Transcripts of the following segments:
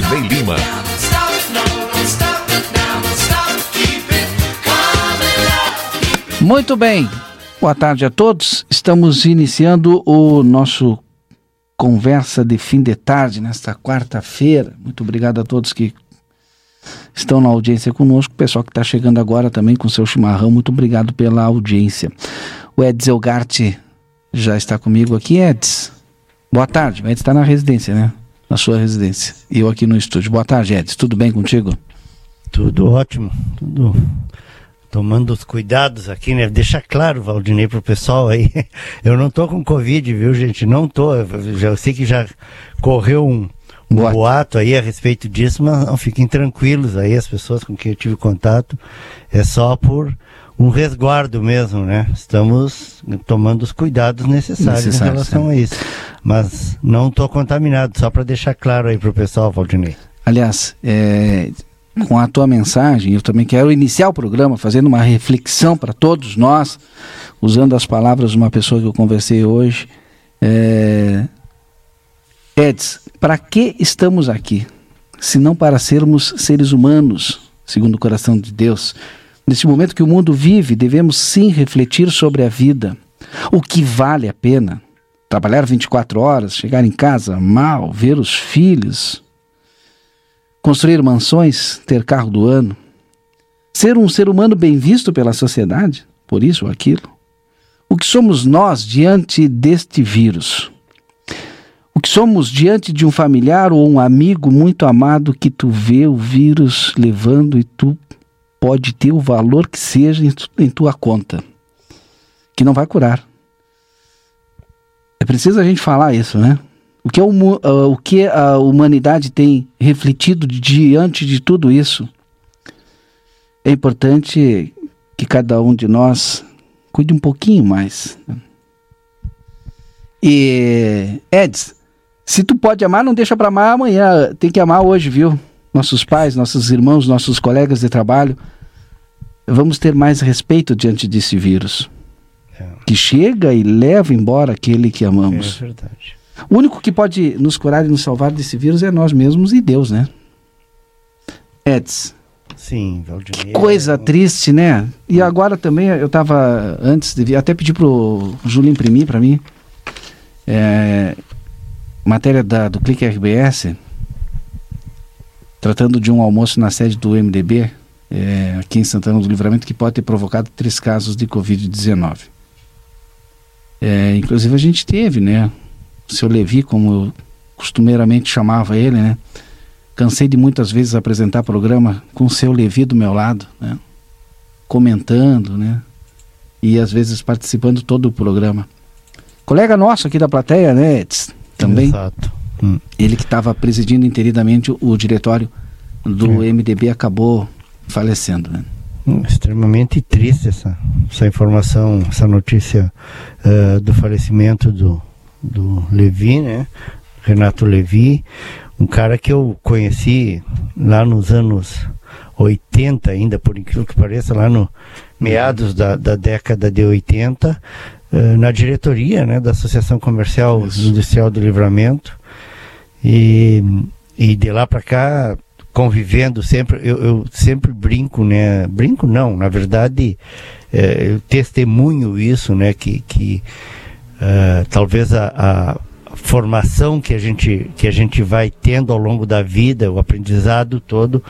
Valdinei Lima. Muito bem. Boa tarde a todos. Estamos iniciando o nosso conversa de fim de tarde nesta quarta-feira. Muito obrigado a todos que estão na audiência conosco. O pessoal que está chegando agora também com seu chimarrão, muito obrigado pela audiência. O Eds Elgarte já está comigo aqui. Eds, boa tarde. O Eds está na residência, né? Na sua residência. E eu aqui no estúdio. Boa tarde, Eds. Tudo bem contigo? Tudo ótimo. Tudo tomando os cuidados aqui, né? Deixa claro, Valdinei, pro pessoal aí. Eu não tô com Covid, viu, gente? Não tô. Eu sei que já correu um, um boato. boato aí a respeito disso, mas não, fiquem tranquilos aí, as pessoas com quem eu tive contato. É só por um resguardo mesmo, né? Estamos tomando os cuidados necessários Necessário, em relação sim. a isso. Mas não estou contaminado, só para deixar claro aí pro pessoal, Valdinei. Aliás, é, com a tua mensagem, eu também quero iniciar o programa fazendo uma reflexão para todos nós, usando as palavras de uma pessoa que eu conversei hoje. É... Eds, para que estamos aqui? Se não para sermos seres humanos, segundo o coração de Deus. Nesse momento que o mundo vive, devemos sim refletir sobre a vida. O que vale a pena? Trabalhar 24 horas, chegar em casa mal, ver os filhos, construir mansões, ter carro do ano, ser um ser humano bem visto pela sociedade, por isso ou aquilo. O que somos nós diante deste vírus? O que somos diante de um familiar ou um amigo muito amado que tu vê o vírus levando e tu pode ter o valor que seja em, tu, em tua conta, que não vai curar. É preciso a gente falar isso, né? O que, é o, o que a humanidade tem refletido diante de tudo isso? É importante que cada um de nós cuide um pouquinho mais. E, Eds, se tu pode amar, não deixa para amar amanhã. Tem que amar hoje, viu? Nossos pais, nossos irmãos, nossos colegas de trabalho. Vamos ter mais respeito diante desse vírus. É. Que chega e leva embora aquele que amamos. É verdade. O único que pode nos curar e nos salvar desse vírus é nós mesmos e Deus, né? Eds. Sim, Valdinei. Que coisa é... triste, né? E agora também eu estava antes de vir, até pedi pro Júlio imprimir para mim. É, matéria da, do Clique RBS, tratando de um almoço na sede do MDB, é, aqui em Santana do Livramento, que pode ter provocado três casos de Covid-19. É, inclusive a gente teve, né? o seu Levi, como eu costumeiramente chamava ele, né? Cansei de muitas vezes apresentar programa com o seu Levi do meu lado, né? Comentando, né? E às vezes participando todo o programa. Colega nosso aqui da plateia, né? Também. Exato. Hum. Ele que estava presidindo interidamente o, o diretório do é. MDB acabou falecendo, né? Hum, extremamente triste essa, essa informação, essa notícia uh, do falecimento do, do Levi, né? Renato Levi, um cara que eu conheci lá nos anos 80 ainda, por incrível que pareça, lá no meados da, da década de 80, eh, na diretoria né, da Associação Comercial Isso. Industrial do Livramento. E, e de lá para cá, convivendo sempre, eu, eu, sempre brinco, né? Brinco não, na verdade, eh, eu testemunho isso, né? Que, que uh, talvez a, a, formação que a, gente, que a gente vai tendo ao longo da vida, o aprendizado todo,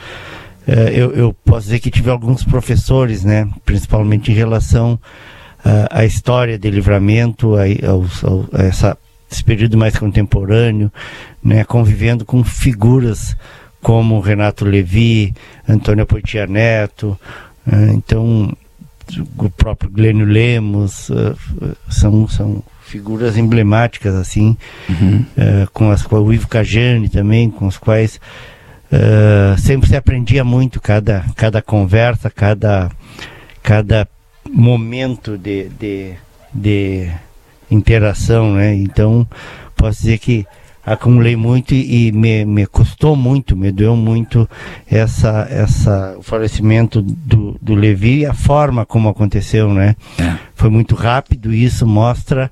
uh, eu, eu, posso dizer que tive alguns professores, né, principalmente em relação uh, à história de livramento, a, a, a essa, esse período mais contemporâneo, né, convivendo com figuras como Renato Levi, Antônio Poitia Neto, Uh, então, o próprio Glênio Lemos uh, são, são figuras emblemáticas assim, uhum. uh, com as com o Ivo Cajani também, com os quais uh, sempre se aprendia muito cada cada conversa, cada cada momento de, de, de interação, né? Então posso dizer que acumulei muito e, e me, me custou muito, me doeu muito essa, essa, o falecimento do, do Levi e a forma como aconteceu, né? É. Foi muito rápido e isso mostra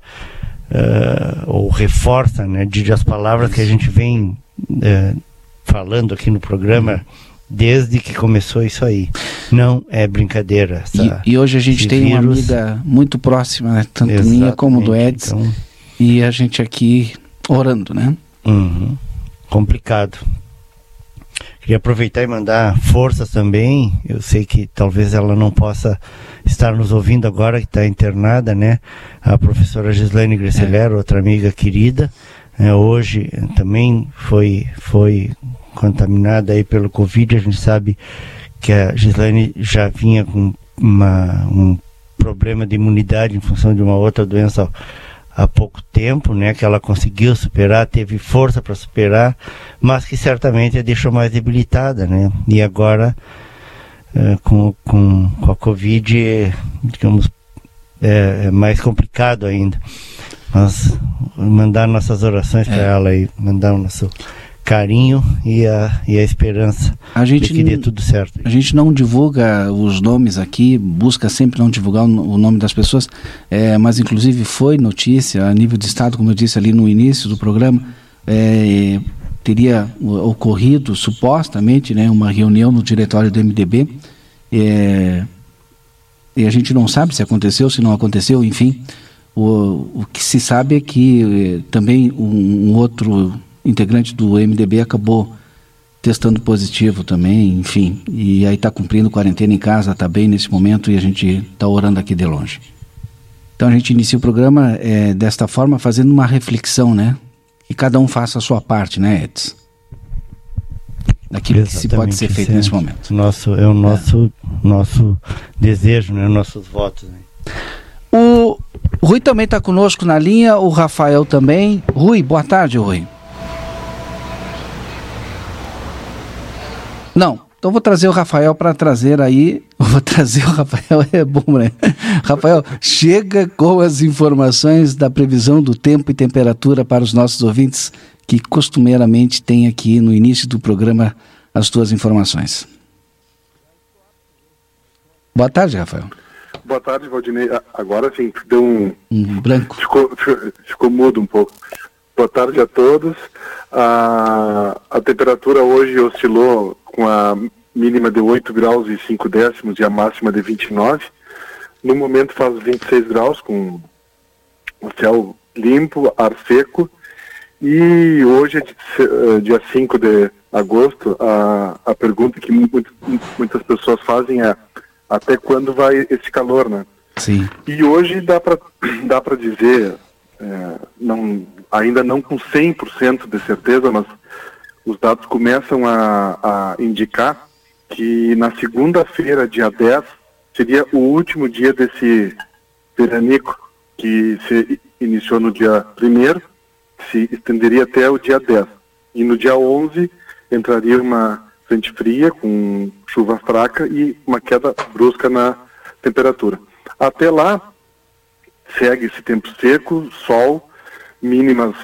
uh, ou reforça, né, de as palavras que a gente vem uh, falando aqui no programa desde que começou isso aí. Não é brincadeira. Essa, e, e, hoje a gente tem vírus. uma amiga muito próxima, né? tanto Exatamente. minha como do Eds, então... e a gente aqui orando, né? Uhum. Complicado. Queria aproveitar e mandar forças também. Eu sei que talvez ela não possa estar nos ouvindo agora, que está internada, né? A professora Gislaine Gresselero, é. outra amiga querida, é, hoje também foi, foi contaminada aí pelo Covid. A gente sabe que a Gislaine já vinha com uma, um problema de imunidade em função de uma outra doença há pouco tempo, né, que ela conseguiu superar, teve força para superar, mas que certamente a deixou mais debilitada, né? E agora é, com, com, com a Covid, digamos, é, é, mais complicado ainda. Mas mandar nossas orações para é. ela e mandar o nosso carinho e a, e a esperança a gente de que dê tudo certo. A gente não divulga os nomes aqui, busca sempre não divulgar o, o nome das pessoas, é, mas inclusive foi notícia a nível de Estado, como eu disse ali no início do programa, é, teria ocorrido supostamente né, uma reunião no diretório do MDB é, e a gente não sabe se aconteceu, se não aconteceu, enfim. O, o que se sabe é que é, também um, um outro integrante do MDB acabou testando positivo também, enfim. E aí está cumprindo quarentena em casa, está bem nesse momento e a gente está orando aqui de longe. Então a gente inicia o programa é, desta forma, fazendo uma reflexão, né? Que cada um faça a sua parte, né, Edson? Daquilo Exatamente, que se pode ser feito nesse momento. Nosso, é o nosso, é. nosso desejo, né? nossos votos. Né? Rui também está conosco na linha, o Rafael também. Rui, boa tarde, Rui. Não, então vou trazer o Rafael para trazer aí. Vou trazer o Rafael, é bom, né? Rafael, chega com as informações da previsão do tempo e temperatura para os nossos ouvintes que costumeiramente tem aqui no início do programa as tuas informações. Boa tarde, Rafael. Boa tarde, Valdinei. Agora sim, deu um. Um branco. Ficou, ficou mudo um pouco. Boa tarde a todos. A, a temperatura hoje oscilou com a mínima de 8 graus e 5 décimos e a máxima de 29. No momento faz 26 graus, com o céu limpo, ar seco e hoje, é dia 5 eh, de agosto, a, a pergunta que muito, muitas pessoas fazem é até quando vai esse calor, né? Sim. E hoje dá para dá dizer, é, não, ainda não com 100% de certeza, mas os dados começam a, a indicar que na segunda-feira, dia 10, seria o último dia desse veranico que se iniciou no dia 1 se estenderia até o dia 10. E no dia 11 entraria uma frente fria com chuva fraca e uma queda brusca na temperatura. Até lá, segue esse tempo seco, sol, mínimas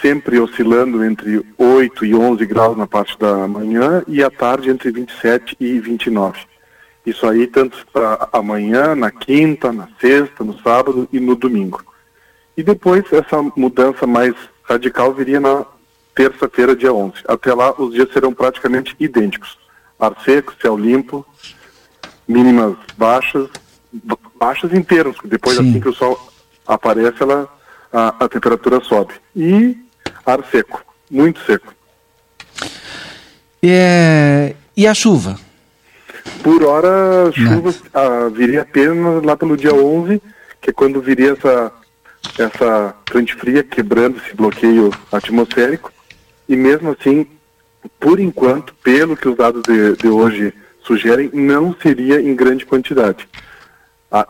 sempre oscilando entre 8 e 11 graus na parte da manhã e à tarde entre 27 e 29. Isso aí tanto para amanhã, na quinta, na sexta, no sábado e no domingo. E depois essa mudança mais radical viria na terça-feira, dia 11. Até lá, os dias serão praticamente idênticos. Ar seco, céu limpo, mínimas baixas, baixas em termos, depois Sim. assim que o sol aparece, ela, a, a temperatura sobe. E ar seco, muito seco. É... E a chuva? Por hora, chuva ah, viria apenas lá pelo dia 11, que é quando viria essa essa frente fria quebrando esse bloqueio atmosférico e mesmo assim, por enquanto, pelo que os dados de, de hoje sugerem não seria em grande quantidade. Ah,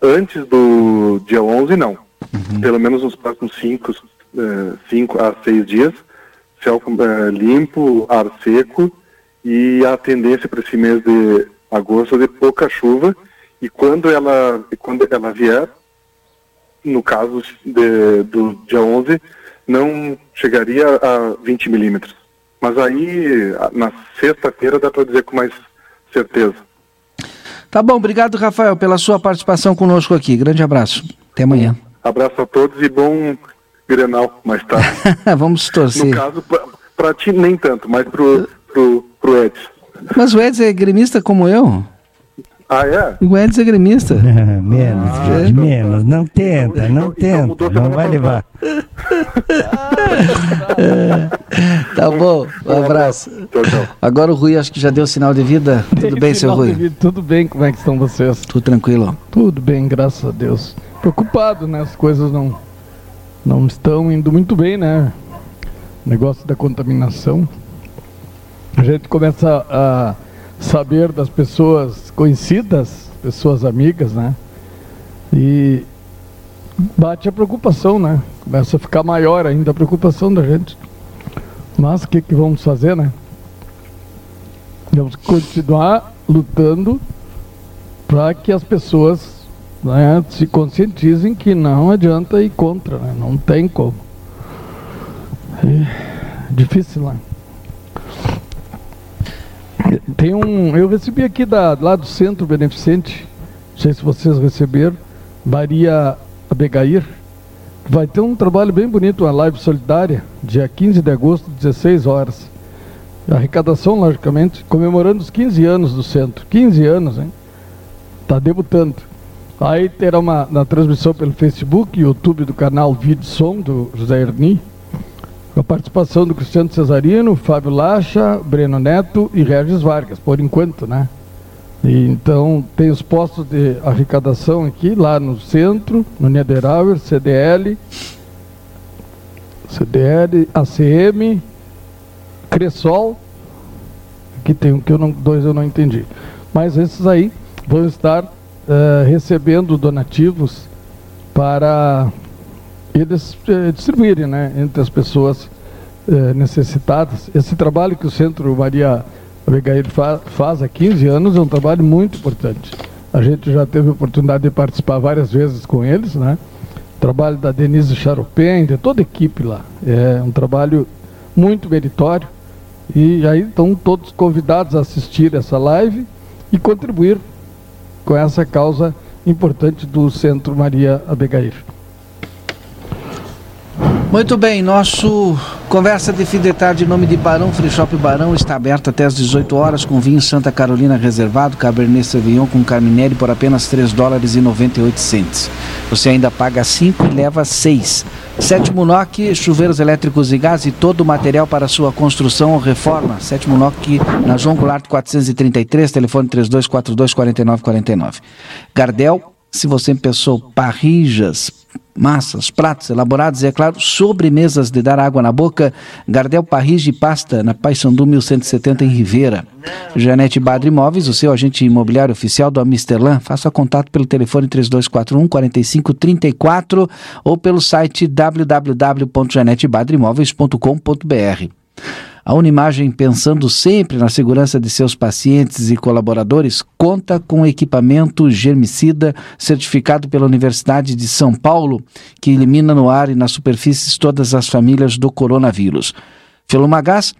antes do dia 11, não. Uhum. Pelo menos nos próximos 5 uh, a 6 dias, céu uh, limpo, ar seco e a tendência para esse mês de agosto é de pouca chuva e quando ela, quando ela vier, no caso de, do dia 11, não chegaria a 20 milímetros. Mas aí, na sexta-feira, dá para dizer com mais certeza. Tá bom, obrigado, Rafael, pela sua participação conosco aqui. Grande abraço. Até amanhã. Abraço a todos e bom Grenal mais tarde. Vamos torcer. No caso, para ti nem tanto, mas pro, pro, pro Edson. Mas o Edson é gremista como eu? Ah, é? O Edson é gremista. menos, ah, então, menos. Não tenta, então, não então, tenta. Não vai levar. tá bom, um abraço. Agora o Rui acho que já deu sinal de vida. Tudo bem, seu Rui? Tudo bem, como é que estão vocês? Tudo tranquilo. Tudo bem, graças a Deus. Preocupado, né? As coisas não, não estão indo muito bem, né? O negócio da contaminação. A gente começa a saber das pessoas conhecidas, pessoas amigas, né? E bate a preocupação, né? Começa a ficar maior ainda a preocupação da gente. Mas o que, que vamos fazer, né? Vamos continuar lutando para que as pessoas né, se conscientizem que não adianta ir contra, né? não tem como. É difícil lá. Tem um, eu recebi aqui da, lá do Centro Beneficente, não sei se vocês receberam, Maria Abegair, vai ter um trabalho bem bonito, uma live solidária, dia 15 de agosto, 16 horas. arrecadação, logicamente, comemorando os 15 anos do centro. 15 anos, hein? Está debutando. Aí terá uma na transmissão pelo Facebook, YouTube do canal Vídeo Som do José Erni, com a participação do Cristiano Cesarino, Fábio Lacha, Breno Neto e Regis Vargas, por enquanto, né? E, então tem os postos de arrecadação aqui, lá no centro, no Niederauer, CDL, CDL, ACM, Cressol, que tem um que eu não, dois eu não entendi. Mas esses aí vão estar uh, recebendo donativos para eles uh, distribuírem né, entre as pessoas uh, necessitadas. Esse trabalho que o Centro Maria Abigail fa faz há 15 anos é um trabalho muito importante. A gente já teve a oportunidade de participar várias vezes com eles, né? Trabalho da Denise Charopem, de toda a equipe lá. É um trabalho muito meritório. E aí estão todos convidados a assistir essa live e contribuir com essa causa importante do Centro Maria Abegair. Muito bem, nosso conversa de fim de tarde em nome de Barão Free Shop Barão está aberto até às 18 horas com vinho Santa Carolina reservado, Cabernet Sauvignon com Carminelli por apenas 3 dólares e 98 centes. Você ainda paga 5 e leva 6. Sétimo NOC, chuveiros elétricos e gás e todo o material para sua construção ou reforma. Sétimo NOC na João Goulart 433, telefone 3242 4949. Gardel, se você pensou parrijas, massas, pratos elaborados e, é claro, sobremesas de dar água na boca. Gardel Parrige Pasta, na Paissandu 1170, em Ribeira. Janete Badre Imóveis, o seu agente imobiliário oficial do Amisterlan. Faça contato pelo telefone 3241 4534 ou pelo site www.janetebadreimóveis.com.br. A Unimagem, pensando sempre na segurança de seus pacientes e colaboradores, conta com equipamento germicida certificado pela Universidade de São Paulo, que elimina no ar e nas superfícies todas as famílias do coronavírus. Felumagás,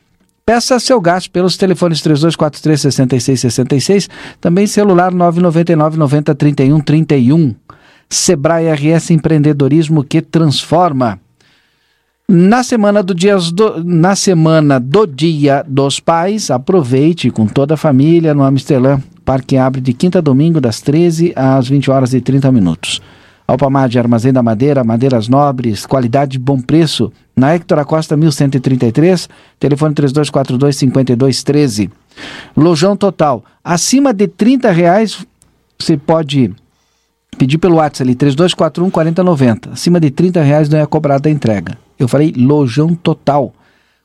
Peça seu gás pelos telefones 3243 6666, também celular 999 90 31 31. Sebrae RS Empreendedorismo que transforma. Na semana do dia do, na semana do Dia dos Pais, aproveite com toda a família no Amsterdã. Parque abre de quinta a domingo das 13 às 20 horas e 30 minutos. Alpamar de Armazém da Madeira, madeiras nobres, qualidade e bom preço. Na Hector Acosta 1133, telefone 3242 5213. Lojão total, acima de 30 reais você pode pedir pelo WhatsApp ali 3241 4090. Acima de 30 reais não é cobrada a entrega. Eu falei lojão total.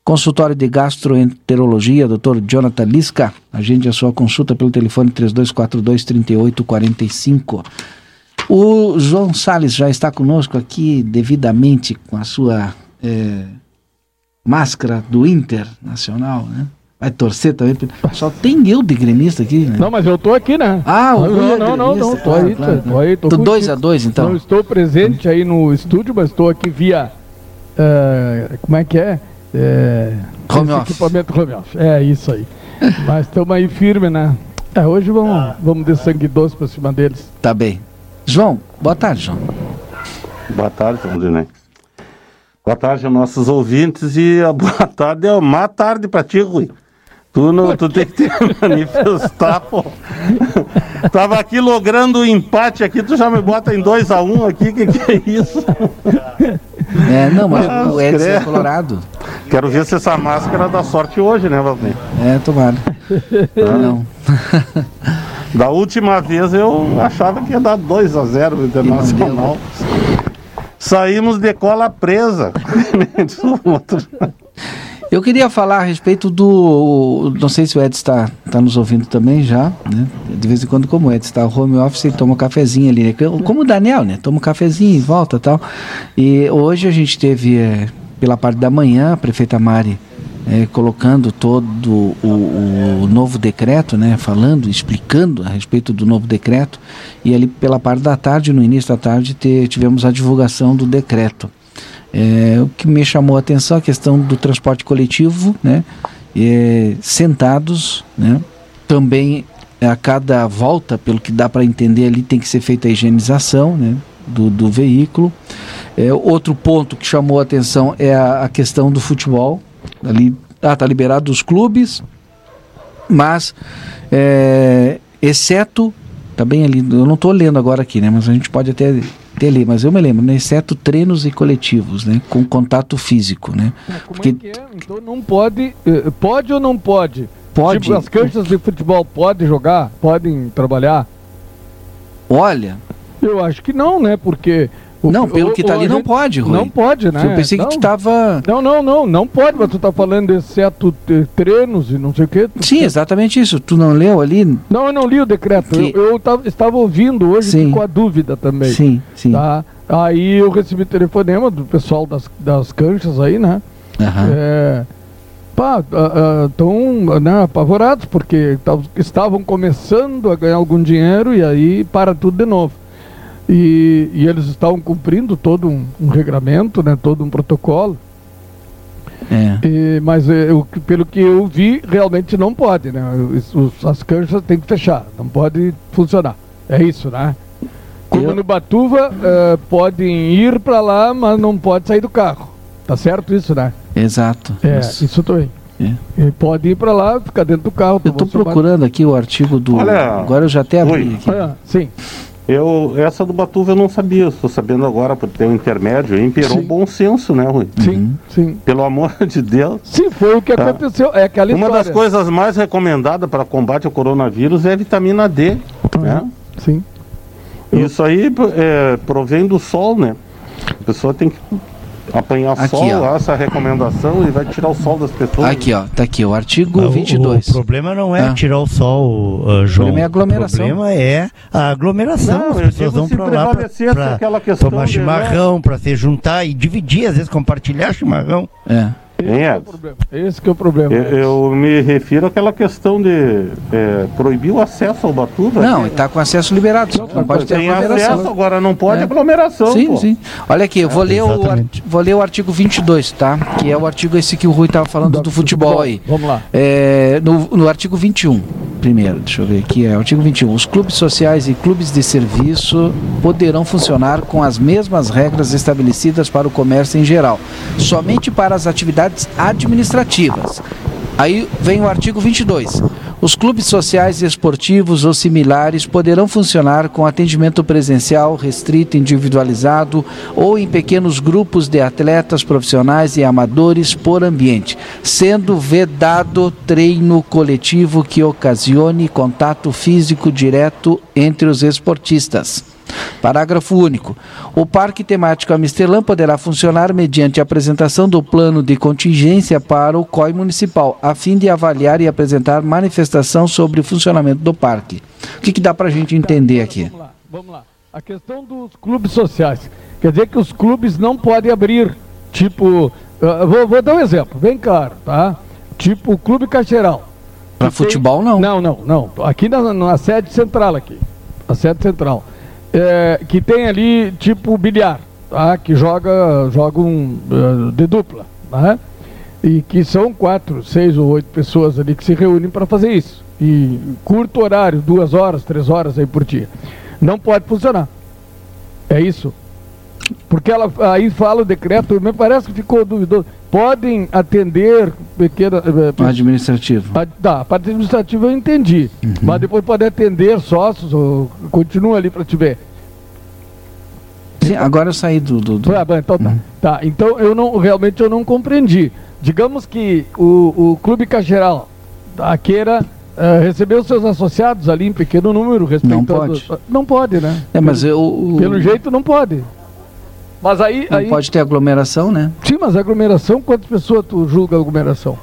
Consultório de Gastroenterologia, Dr. Jonathan Lisca. Agende a sua consulta pelo telefone 3242-3845. O João Sales já está conosco aqui devidamente com a sua é, máscara do Internacional, né? Vai torcer também. Só tem eu de gremista aqui, né? Não, mas eu tô aqui, né? Ah, o não, é não, não, não, tô claro, aí, claro, tô, tô aí, tô Tô contigo. dois a dois, então. Não estou presente aí no estúdio, mas estou aqui via. Eh, como é que é? É, Home esse office. Equipamento home office. É isso aí. mas estamos aí firme, né? É, hoje vamos, vamos de sangue doce pra cima deles. Tá bem. João, boa tarde, João. Boa tarde, Rondinei. Boa tarde aos nossos ouvintes e a boa tarde é má tarde pra ti, Rui. Tu, não, tu tem que te manifestar, pô. Tava aqui logrando o empate aqui, tu já me bota em 2x1 um aqui, que que é isso? É, não, mas Ah, o Edson é colorado. Quero ver se essa máscara dá sorte hoje, né, Valdir? É, tomara. Não. Da última vez eu achava que ia dar 2x0 o Internacional. Saímos de cola presa. Eu queria falar a respeito do. Não sei se o Edson está tá nos ouvindo também já, né? De vez em quando, como o Edson está home office, ele toma um cafezinho ali. né? Como o Daniel, né? Toma um cafezinho e volta tal. E hoje a gente teve, eh, pela parte da manhã, a prefeita Mari eh, colocando todo o, o novo decreto, né? Falando, explicando a respeito do novo decreto. E ali pela parte da tarde, no início da tarde, te- tivemos a divulgação do decreto. É, o que me chamou a atenção é a questão do transporte coletivo, né? É, sentados, né? Também a cada volta, pelo que dá para entender ali, tem que ser feita a higienização, né? Do, do veículo. É, outro ponto que chamou a atenção é a, a questão do futebol. Ali, ah, tá liberado os clubes, mas é, exceto, tá bem ali, eu não estou lendo agora aqui, né? Mas a gente pode até ter ali, mas eu me lembro, né? Exceto treinos e coletivos, né? Com contato físico, né? Como Porque- é que é? Então não pode. eh, Pode ou não pode? Pode. Tipo, as canchas de futebol podem jogar? Podem trabalhar? Olha, Eu acho que não, né? Porque. O- não, pelo o- que tá o- ali não gente- pode, Rui. Não pode, né? Eu pensei não. que tu tava... Não, não, não, não pode, mas tu tá falando exceto treinos e não sei o quê. Sim, exatamente isso. Tu não leu ali? Não, eu não li o decreto. Que- Eu, eu tava- estava ouvindo hoje Sim. com a dúvida também. Sim, sim. Tá? Aí eu recebi telefonema do pessoal das, das canchas aí, né? Aham. É, pá, estão né, apavorados porque tav- estavam começando a ganhar algum dinheiro e aí para tudo de novo. E, e eles estavam cumprindo todo um, um regramento, né, todo um protocolo, É. e, mas é, que- pelo que eu vi, realmente não pode, né? Os- as canchas têm que fechar, não pode funcionar. É isso, né? Como Eu- no Batuva, eh, podem ir para lá, mas não pode sair do carro. Tá certo isso, né? Exato. É, Isso. isso também. É. E pode ir para lá, ficar dentro do carro. Eu seu procurando aqui o artigo do... Olha, Agora eu já até abri Rui. aqui. Ah, sim. Eu, essa do Batuva eu não sabia, estou sabendo agora por ter um intermédio. Imperou Sim. bom senso, né, Rui? Sim, Uhum. sim. Pelo amor de Deus. Sim, foi o que Tá. aconteceu. É aquela Uma história. das coisas mais recomendadas para combate ao coronavírus é a vitamina D. Né? Sim. Isso aí é, provém do sol, né? A pessoa tem que apanhar Aqui, sol, ó. essa recomendação, e vai tirar o sol das pessoas. Aqui, ó. Tá aqui, o artigo O- 22. O, problema não é Ah. tirar o sol, uh, João. problema é a aglomeração. O problema é a aglomeração. Não, As pessoas vão se pra lá pra, questão tomar né? chimarrão, pra se juntar e dividir, às vezes compartilhar chimarrão. É. Esse é o problema. Esse que é o problema. Eu, eu me refiro àquela questão de é, proibir o acesso ao Batuva. Não, que ele tá com acesso liberado. Não, Não, pode ter tem acesso, agora não pode É. aglomeração. Sim, pô. sim. Olha aqui, eu vou, ler o, vou ler o artigo 22, tá? Que é o artigo esse que o Rui tava falando do futebol aí. Vamos lá. É, no, no artigo 21, primeiro, deixa eu ver aqui, é o artigo 21. Os clubes sociais e clubes de serviço poderão funcionar com as mesmas regras estabelecidas para o comércio em geral, somente para as atividades administrativas. Aí vem o artigo 22. Os clubes sociais e esportivos ou similares poderão funcionar com atendimento presencial restrito, individualizado ou em pequenos grupos de atletas profissionais e amadores por ambiente, sendo vedado treino coletivo que ocasione contato físico direto entre os esportistas. Parágrafo único. O Parque Temático Amistelã poderá funcionar mediante a apresentação do plano de contingência para o COI municipal, a fim de avaliar e apresentar manifestação sobre o funcionamento do parque. O que, que dá para a gente entender aqui? Vamos lá, vamos lá. A questão dos clubes sociais. Quer dizer que os clubes não podem abrir, tipo. Uh, vou, vou, dar um exemplo, bem claro, tá? Tipo o Clube Caixeiral. Para futebol, não. Não, não, não. Aqui na, na sede central, aqui. A sede central. É, que tem ali, tipo, bilhar, tá? Que joga, joga um, uh, de dupla, né? E que são quatro, seis ou oito pessoas ali que se reúnem para fazer isso. E curto horário, duas horas, três horas aí por dia não pode funcionar. É isso. Porque ela aí fala o decreto, me parece que ficou duvidoso. Podem atender pequena. Eh, administrativo. A, tá, parte administrativa eu entendi. Uhum. Mas depois pode atender sócios, ou continua ali para te ver. Sim, agora eu saí do. do, do... Ah, então, tá. Uhum. tá. Então eu não realmente eu não compreendi. Digamos que o, o Clube Cageral tá, queira Uh, recebeu seus associados ali em pequeno número, respeitando... Não pode. Não pode, né? É, mas eu... Pelo jeito não pode. Mas aí... Não aí... pode ter aglomeração, né? Sim, mas aglomeração, quantas pessoas tu julga aglomeração?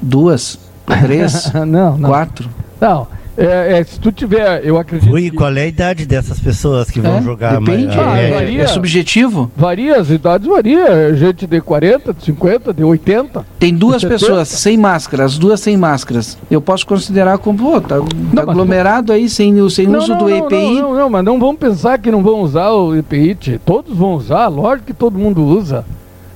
Duas? Três? não, não. Quatro? Não, é, é, se tu tiver, eu acredito. Rui, que... qual é a idade dessas pessoas que vão é, jogar? Depende, ah, é, varia, é subjetivo? Varia, as idades varia. Gente de 40, de 50, de 80. Tem duas pessoas sem máscara, as duas sem máscaras. Eu posso considerar como, pô, tá, não, tá aglomerado aí sem, sem não, uso não, do EPI. Não, não, não, mas não vamos pensar que não vão usar o EPI. Todos vão usar, lógico que todo mundo usa.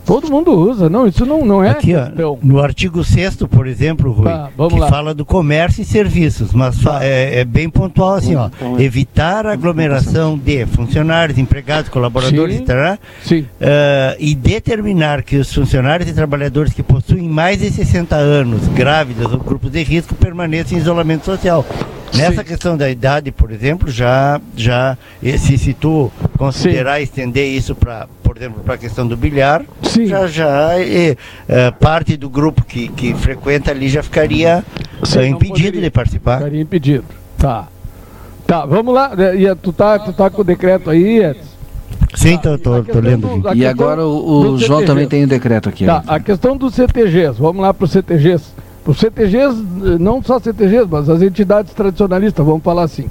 Todo mundo usa, não, isso não, não é Aqui, ó, no artigo 6 por exemplo, Rui, tá, que lá. fala do comércio e serviços, mas é, é, bem pontual assim, ó, então, é. evitar a aglomeração de funcionários, empregados, colaboradores, sim, tará, sim. Uh, e determinar que os funcionários e trabalhadores que possuem mais de 60 anos, grávidas ou grupos de risco, permaneçam em isolamento social. Nessa Sim. questão da idade, por exemplo, já, já se, se tu considerar Sim. estender isso para, por exemplo, para a questão do bilhar, Sim. já já é, é, parte do grupo que, que frequenta ali já ficaria é, impedido de participar. Ficaria impedido. Tá. Tá, vamos lá. E tu tá, tu tá com o decreto aí, Edson? Sim, tô, tô, tô lendo. Do, e agora o, o João também tem o um decreto aqui. Tá, a questão dos CTGs, vamos lá para os CTGs. Os CTGs, não só CTGs, mas as entidades tradicionalistas, vamos falar assim.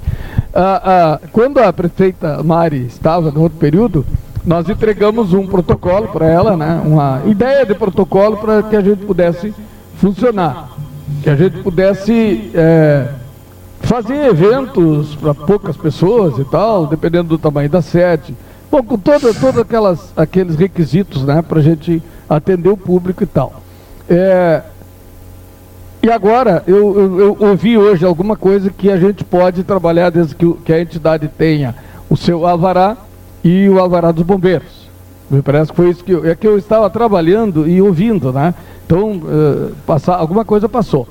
Ah, ah, quando a prefeita Mari estava no outro período, nós entregamos um protocolo para ela, né, uma ideia de protocolo para que a gente pudesse funcionar, que a gente pudesse é, fazer eventos para poucas pessoas e tal, dependendo do tamanho da sede. Bom, com todos todo aquelas, aqueles requisitos né, para a gente atender o público e tal. É, e agora, eu, eu, eu, ouvi hoje alguma coisa que a gente pode trabalhar desde que, que, a entidade tenha o seu alvará e o alvará dos bombeiros. Me parece que foi isso que eu, é que eu estava trabalhando e ouvindo, né? Então, uh, passar, alguma coisa passou.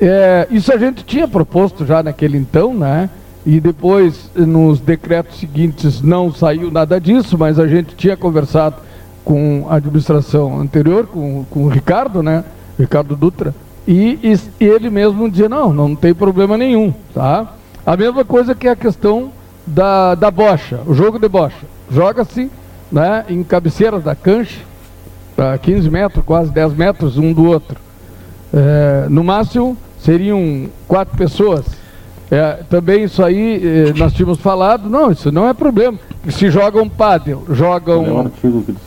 É, isso a gente tinha proposto já naquele então, né? E depois, nos decretos seguintes, não saiu nada disso, mas a gente tinha conversado com a administração anterior, com, com o Ricardo, né? Ricardo Dutra, e, e, ele mesmo dizia, não, não tem problema nenhum, tá? A mesma coisa que a questão da, da bocha, o jogo de bocha. Joga-se né, em cabeceiras da cancha, a 15 metros, quase 10 metros um do outro. É, no máximo seriam quatro pessoas. É, também isso aí eh, nós tínhamos falado, não, isso não é problema. Se jogam pádel, jogam.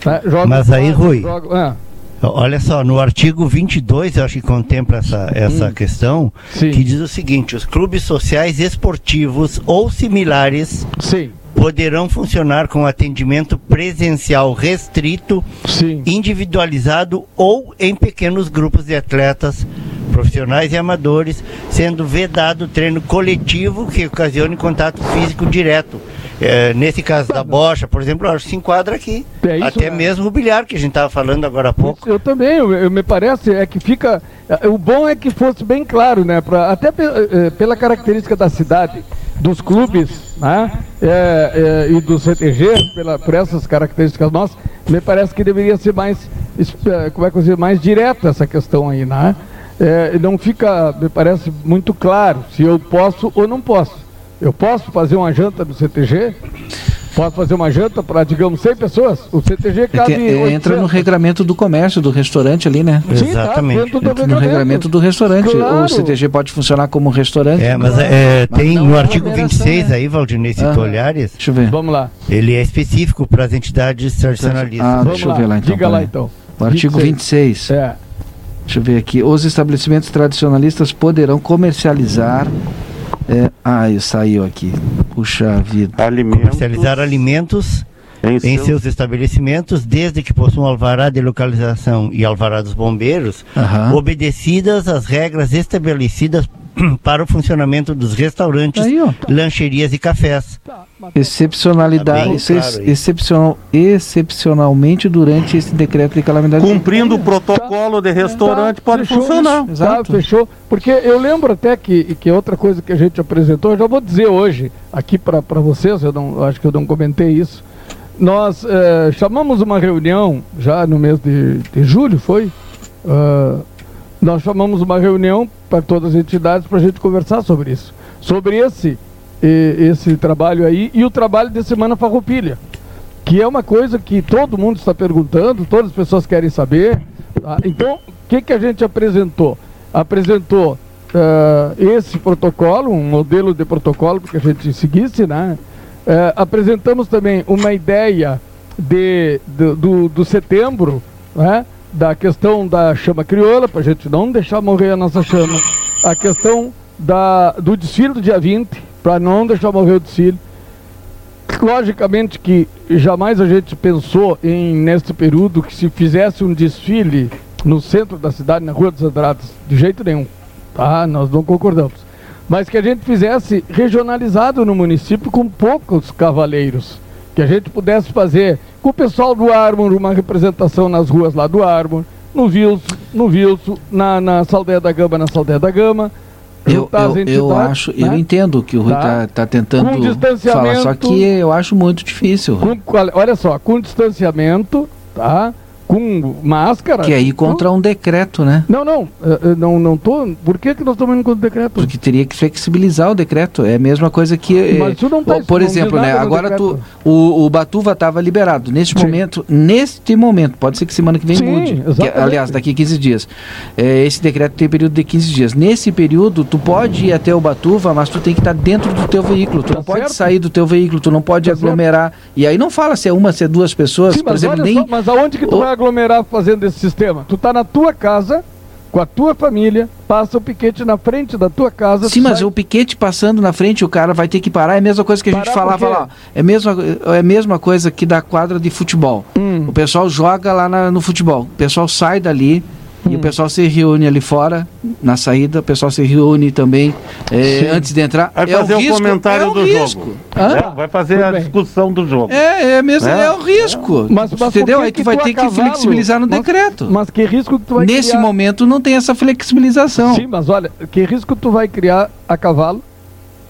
Né, jogam Mas aí, Rui. Jogam, é. Olha só, no artigo 22, eu acho que contempla essa, essa hum. questão, Sim. que diz o seguinte: os clubes sociais esportivos ou similares Sim. poderão funcionar com atendimento presencial restrito, Sim. individualizado ou em pequenos grupos de atletas profissionais e amadores, sendo vedado treino coletivo que ocasione contato físico direto é, nesse caso da bocha, por exemplo, acho que se enquadra aqui. É isso, Até né? mesmo o bilhar que a gente estava falando agora há pouco. Eu também, eu, eu, me parece é que fica. É, o bom é que fosse bem claro, né? Pra, até pe, é, pela característica da cidade, dos clubes né? É, é, e do CTG, pela, por essas características nossas, me parece que deveria ser mais, como é que eu dizer, mais direto essa questão aí, né? É, não fica, me parece muito claro se eu posso ou não posso. Eu posso fazer uma janta do CTG? Pode fazer uma janta para, digamos, 100 pessoas? O CTG É cabe. que, é, entra no 800. regramento do comércio, do restaurante ali, né? Sim, tá Exatamente. do Entra no regramento do restaurante. Claro. O CTG pode funcionar como restaurante. É, mas é, Mas tem no é artigo aglomeração, 26 né? aí, Valdinei, se Ah. tu olhares, Deixa eu ver. Vamos lá. ele é específico para as entidades tradicionalistas. Ah, Vamos deixa lá. eu ver lá então. Diga lá então. O artigo 26. É. Deixa eu ver aqui. Os estabelecimentos tradicionalistas poderão comercializar. É, ah, isso saiu aqui. Puxa vida. Alimentos Comercializar alimentos em, em seus- seus estabelecimentos, desde que possuam alvará de localização e alvará dos bombeiros, obedecidas às regras estabelecidas para o funcionamento dos restaurantes, Aí, lancherias e cafés. Tá, Excepcionalidade. Tá ex- claro excepcional, excepcionalmente durante esse decreto de calamidade. Cumprindo o protocolo de restaurante, Tá, pode fechou. funcionar. Exato. Tá, fechou. Porque eu lembro até que, que outra coisa que a gente apresentou, eu já vou dizer hoje aqui para vocês, eu, não, eu acho que eu não comentei isso. Nós eh, chamamos uma reunião já no mês de, de julho, foi? Ah, nós chamamos uma reunião para todas as entidades para a gente conversar sobre isso. Sobre esse, esse trabalho aí e o trabalho de Semana Farroupilha que é uma coisa que todo mundo está perguntando, todas as pessoas querem saber. tá? Então, o que, que a gente apresentou? Apresentou ah, esse protocolo, um modelo de protocolo que a gente seguisse, né? Eh, apresentamos também uma ideia de, do, do, do setembro, né? Da questão da chama crioula, para a gente não deixar morrer a nossa chama, a questão da, do desfile do dia 20, para não deixar morrer o desfile, Logicamente que jamais a gente pensou em, neste período, que se fizesse um desfile no centro da cidade, na Rua dos Andradas, de jeito nenhum. Tá? Nós não concordamos. Mas que a gente fizesse regionalizado no município com poucos cavaleiros. Que a gente pudesse fazer com o pessoal do Armor, uma representação nas ruas lá do Armor, no Vilso, no Vilso, na, na Saldeia da Gama, na Saldeia da Gama. Eu, eu, eu acho, né? eu entendo que o Rui Tá. está tá tentando Com distanciamento. falar, só que eu acho muito difícil. Com olha só, com distanciamento, tá? Com máscara. Que é ir contra um decreto, né? Não, não, eh, eh, não, não tô. Por que, que nós estamos indo contra o decreto? Porque teria que flexibilizar o decreto. É a mesma coisa que. eh, Mas isso não tá- por não exemplo, né? Agora tu, o, o Batuva estava liberado. Neste Sim. momento, neste momento, pode ser que semana que vem Sim, mude. que, aliás, daqui a 15 dias. É, esse decreto tem período de 15 dias. Nesse período, tu pode ir até o Batuva, mas tu tem que estar dentro do teu veículo. Tu Tá não pode certo. sair do teu veículo, tu não pode Tá certo. aglomerar. E aí não fala se é uma, se é duas pessoas. Sim, por exemplo, nem. só, mas aonde que tu o- vai aglomerar fazendo esse sistema? Tu tá na tua casa, com a tua família, passa o piquete na frente da tua casa. Sim, tu mas sai- o piquete passando na frente, o cara vai ter que parar. É a mesma coisa que a gente Parar falava por quê? lá. É a mesma, é a mesma coisa que da quadra de futebol. Hum. O pessoal joga lá na- no futebol. O pessoal sai dali Hum. e o pessoal se reúne ali fora, na saída. O pessoal se reúne também é, antes de entrar. Vai é fazer o, risco, comentário é o do risco. jogo. Hã? É, vai fazer Tudo a bem. discussão do jogo. É, é mesmo, É. é, o risco. Mas- mas Entendeu? que Aí que tu vai tu ter que flexibilizar no Mas- decreto. Mas que risco que tu vai Nesse criar? momento não tem essa flexibilização. Sim, mas olha, que risco tu vai criar a cavalo?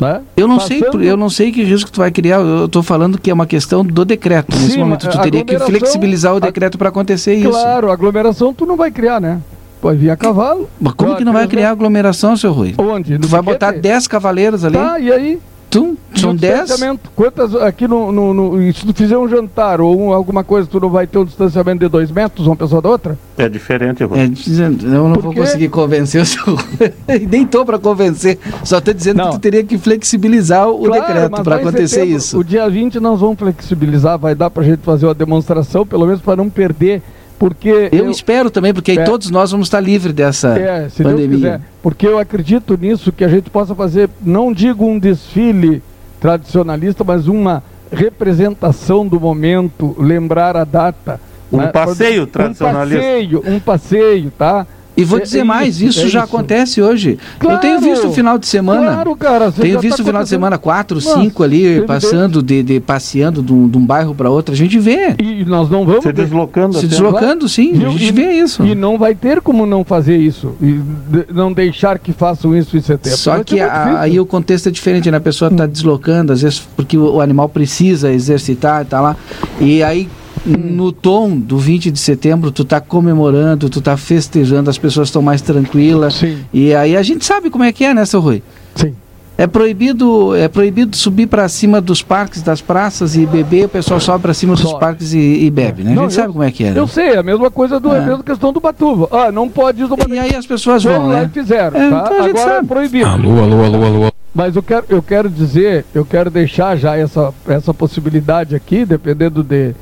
Né? Eu não sei, Passando- eu não sei que risco tu vai criar. Eu estou falando que é uma questão do decreto. Nesse Sim, momento mas tu teria que flexibilizar o decreto para acontecer isso. Claro, aglomeração tu não vai criar, né? Vai vir a cavalo. Mas como que não vai criança- criar aglomeração, seu Rui? Onde? Tu vai botar 10 cavaleiros ali? Tá, e aí? Tu, são No 10? distanciamento. Quantas aqui no, no, no- Se tu fizer um jantar ou um- alguma coisa, tu não vai ter um distanciamento de dois metros, uma pessoa da outra? É diferente, Rui. É, eu não Por vou quê? conseguir convencer o Rui. Nem tô para convencer. Só tô dizendo Não. que tu teria que flexibilizar o Claro, decreto para acontecer setembro, isso. O dia 20 nós vamos flexibilizar, vai dar pra gente fazer uma demonstração, pelo menos para não perder, porque Eu, espero também, porque aí É. todos nós vamos estar livres dessa É, se Deus pandemia. quiser. Porque eu acredito nisso, que a gente possa fazer, não digo um desfile tradicionalista, mas uma representação do momento, lembrar a data. Um né? passeio tradicionalista. Um passeio, um passeio, tá? E vou É- dizer é mais, isso, é já isso. acontece hoje. eu tenho Claro! visto o final de semana. Claro, cara. Tenho já visto tá o final de semana quatro, Nossa, cinco ali, passando, de, de- passeando de um, de um bairro para outro. A gente vê. E nós não vamos... Se deslocando Se deslocando, sim, Viu? a gente E- vê isso. E não vai ter como não fazer isso. E de- não deixar que façam isso em setembro. Só Vai que a- aí o contexto é diferente, né? A pessoa está deslocando, às vezes porque o, o animal precisa exercitar e tá lá. E aí, no tom do 20 de setembro, tu tá comemorando, tu tá festejando, as pessoas estão mais tranquilas. Sim, E aí a gente sabe como é que é, né, seu Rui? sim. É proibido, é proibido subir para cima dos parques, das praças e beber, o pessoal sobe para cima dos parques e, e bebe, né? A Não, gente eu- sabe como é que é. né? Eu sei, é a mesma coisa do, é. É. a mesma questão do Batuva. Ah, não pode ir no E aí as pessoas vão, lá né? e fizeram, É, tá? então a gente Agora é sabe. proibido. Alô, alô, alô, alô. Mas eu quero, eu quero dizer, eu quero deixar já essa, essa possibilidade aqui, dependendo de,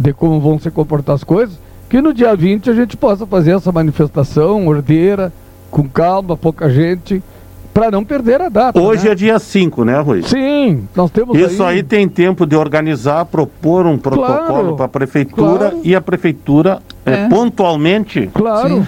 de como vão se comportar as coisas, que no dia 20 a gente possa fazer essa manifestação ordeira, com calma, pouca gente, para não perder a data. Hoje né? é dia 5, né, Rui? Sim, nós temos Isso aí tem tempo de organizar, propor um protocolo Claro, para a prefeitura claro. e a prefeitura é, É. pontualmente Claro. Sim.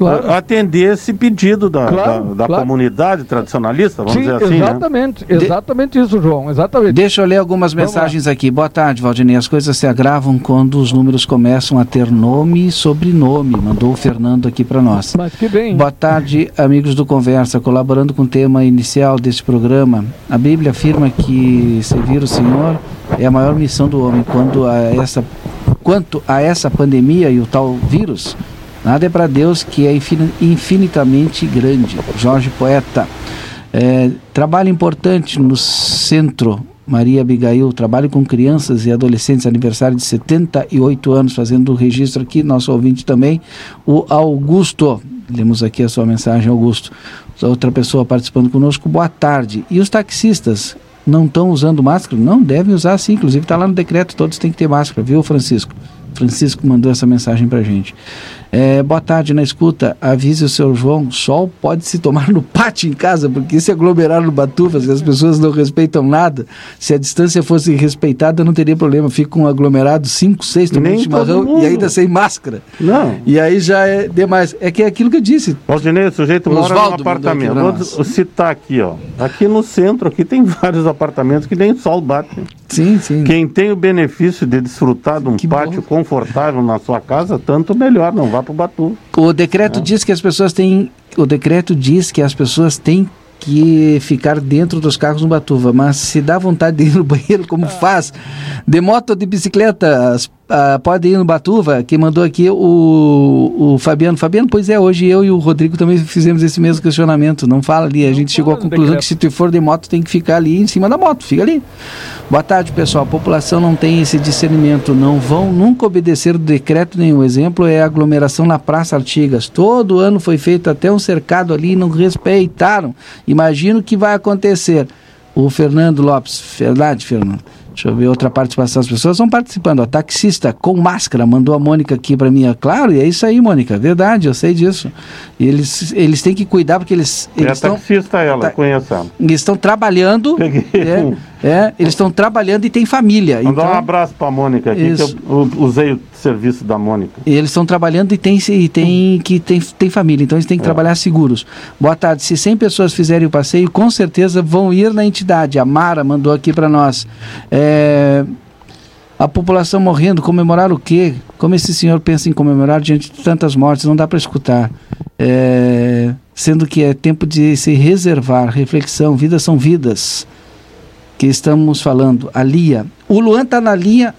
Claro. atender esse pedido da, Claro, da, da claro. comunidade tradicionalista, vamos Sim, dizer assim. Né? exatamente, exatamente isso, João, exatamente. Deixa eu ler algumas Vamos mensagens aqui. Boa tarde, Valdinei. As coisas se agravam quando os números começam a ter nome e sobrenome. Mandou o Fernando aqui para nós. Mas que bem. Boa tarde, amigos do Conversa. Colaborando com o tema inicial desse programa, a Bíblia afirma que servir o Senhor é a maior missão do homem. Quando a essa, quanto a essa pandemia e o tal vírus, nada é para Deus que é infin- infinitamente grande. Jorge Poeta. É, trabalho importante no centro. Maria Abigail, trabalho com crianças e adolescentes, aniversário de 78 anos, fazendo o registro aqui, nosso ouvinte também, o Augusto. Lemos aqui a sua mensagem, Augusto. Outra pessoa participando conosco, boa tarde. E os taxistas não estão usando máscara? Não, devem usar sim, inclusive está lá no decreto, todos têm que ter máscara, viu, Francisco? Francisco mandou essa mensagem pra gente. É, boa tarde, na escuta. Avise o seu João, sol pode se tomar no pátio em casa, porque se aglomerar no Batuva, se as pessoas não respeitam nada, se a distância fosse respeitada, não teria problema. Fica um aglomerado, cinco, seis tomando Nem todo chimarrão e ainda sem máscara. Não. E aí já é demais. É que é aquilo que eu disse. Valdinei, o sujeito mora Osvaldo num apartamento. vou citar aqui, ó. Aqui no centro, aqui tem vários apartamentos que nem sol bate. Sim, sim. Quem tem o benefício de desfrutar de um Que pátio bom. confortável na sua casa, tanto melhor, não vá pro Batu. O decreto diz que as pessoas têm. O decreto diz que as pessoas têm que ficar dentro dos carros no Batuva, mas se dá vontade de ir no banheiro, como faz? De moto ou de bicicleta, as- ah, pode ir no Batuva? Quem mandou aqui o, o Fabiano. Fabiano, pois é, hoje eu e o Rodrigo também fizemos esse mesmo questionamento. Não fala ali, a gente chegou à conclusão que se tu for de moto tem que ficar ali em cima da moto, fica ali. Boa tarde, pessoal. A população não tem esse discernimento, não vão nunca obedecer o decreto nenhum. Exemplo é a aglomeração na Praça Artigas. Todo ano foi feito até um cercado ali e não respeitaram. Imagino o que vai acontecer. O Fernando Lopes, verdade, Fernando? Deixa eu ver outra participação. As pessoas estão participando. ó. taxista com máscara mandou a Mônica aqui para mim. Claro, e é isso aí, Mônica. Verdade, eu sei disso. E eles, eles têm que cuidar porque eles, É eles estão taxista ela, conheço ela. eles estão trabalhando. É, é, eles estão trabalhando e têm família. Mandar Então, um abraço pra Mônica aqui, Isso. que eu usei o serviço da Mônica. eles estão trabalhando e tem, e tem que tem, tem família, então eles têm que trabalhar seguros. Boa tarde. Se 100 pessoas fizerem o passeio, com certeza vão ir na entidade. A Mara mandou aqui para nós. É, a população morrendo, comemorar o quê? Como esse senhor pensa em comemorar diante de tantas mortes? Não dá para escutar. É, sendo que é tempo de se reservar, reflexão, vidas são vidas que estamos falando. A Lia. O Luan está na linha,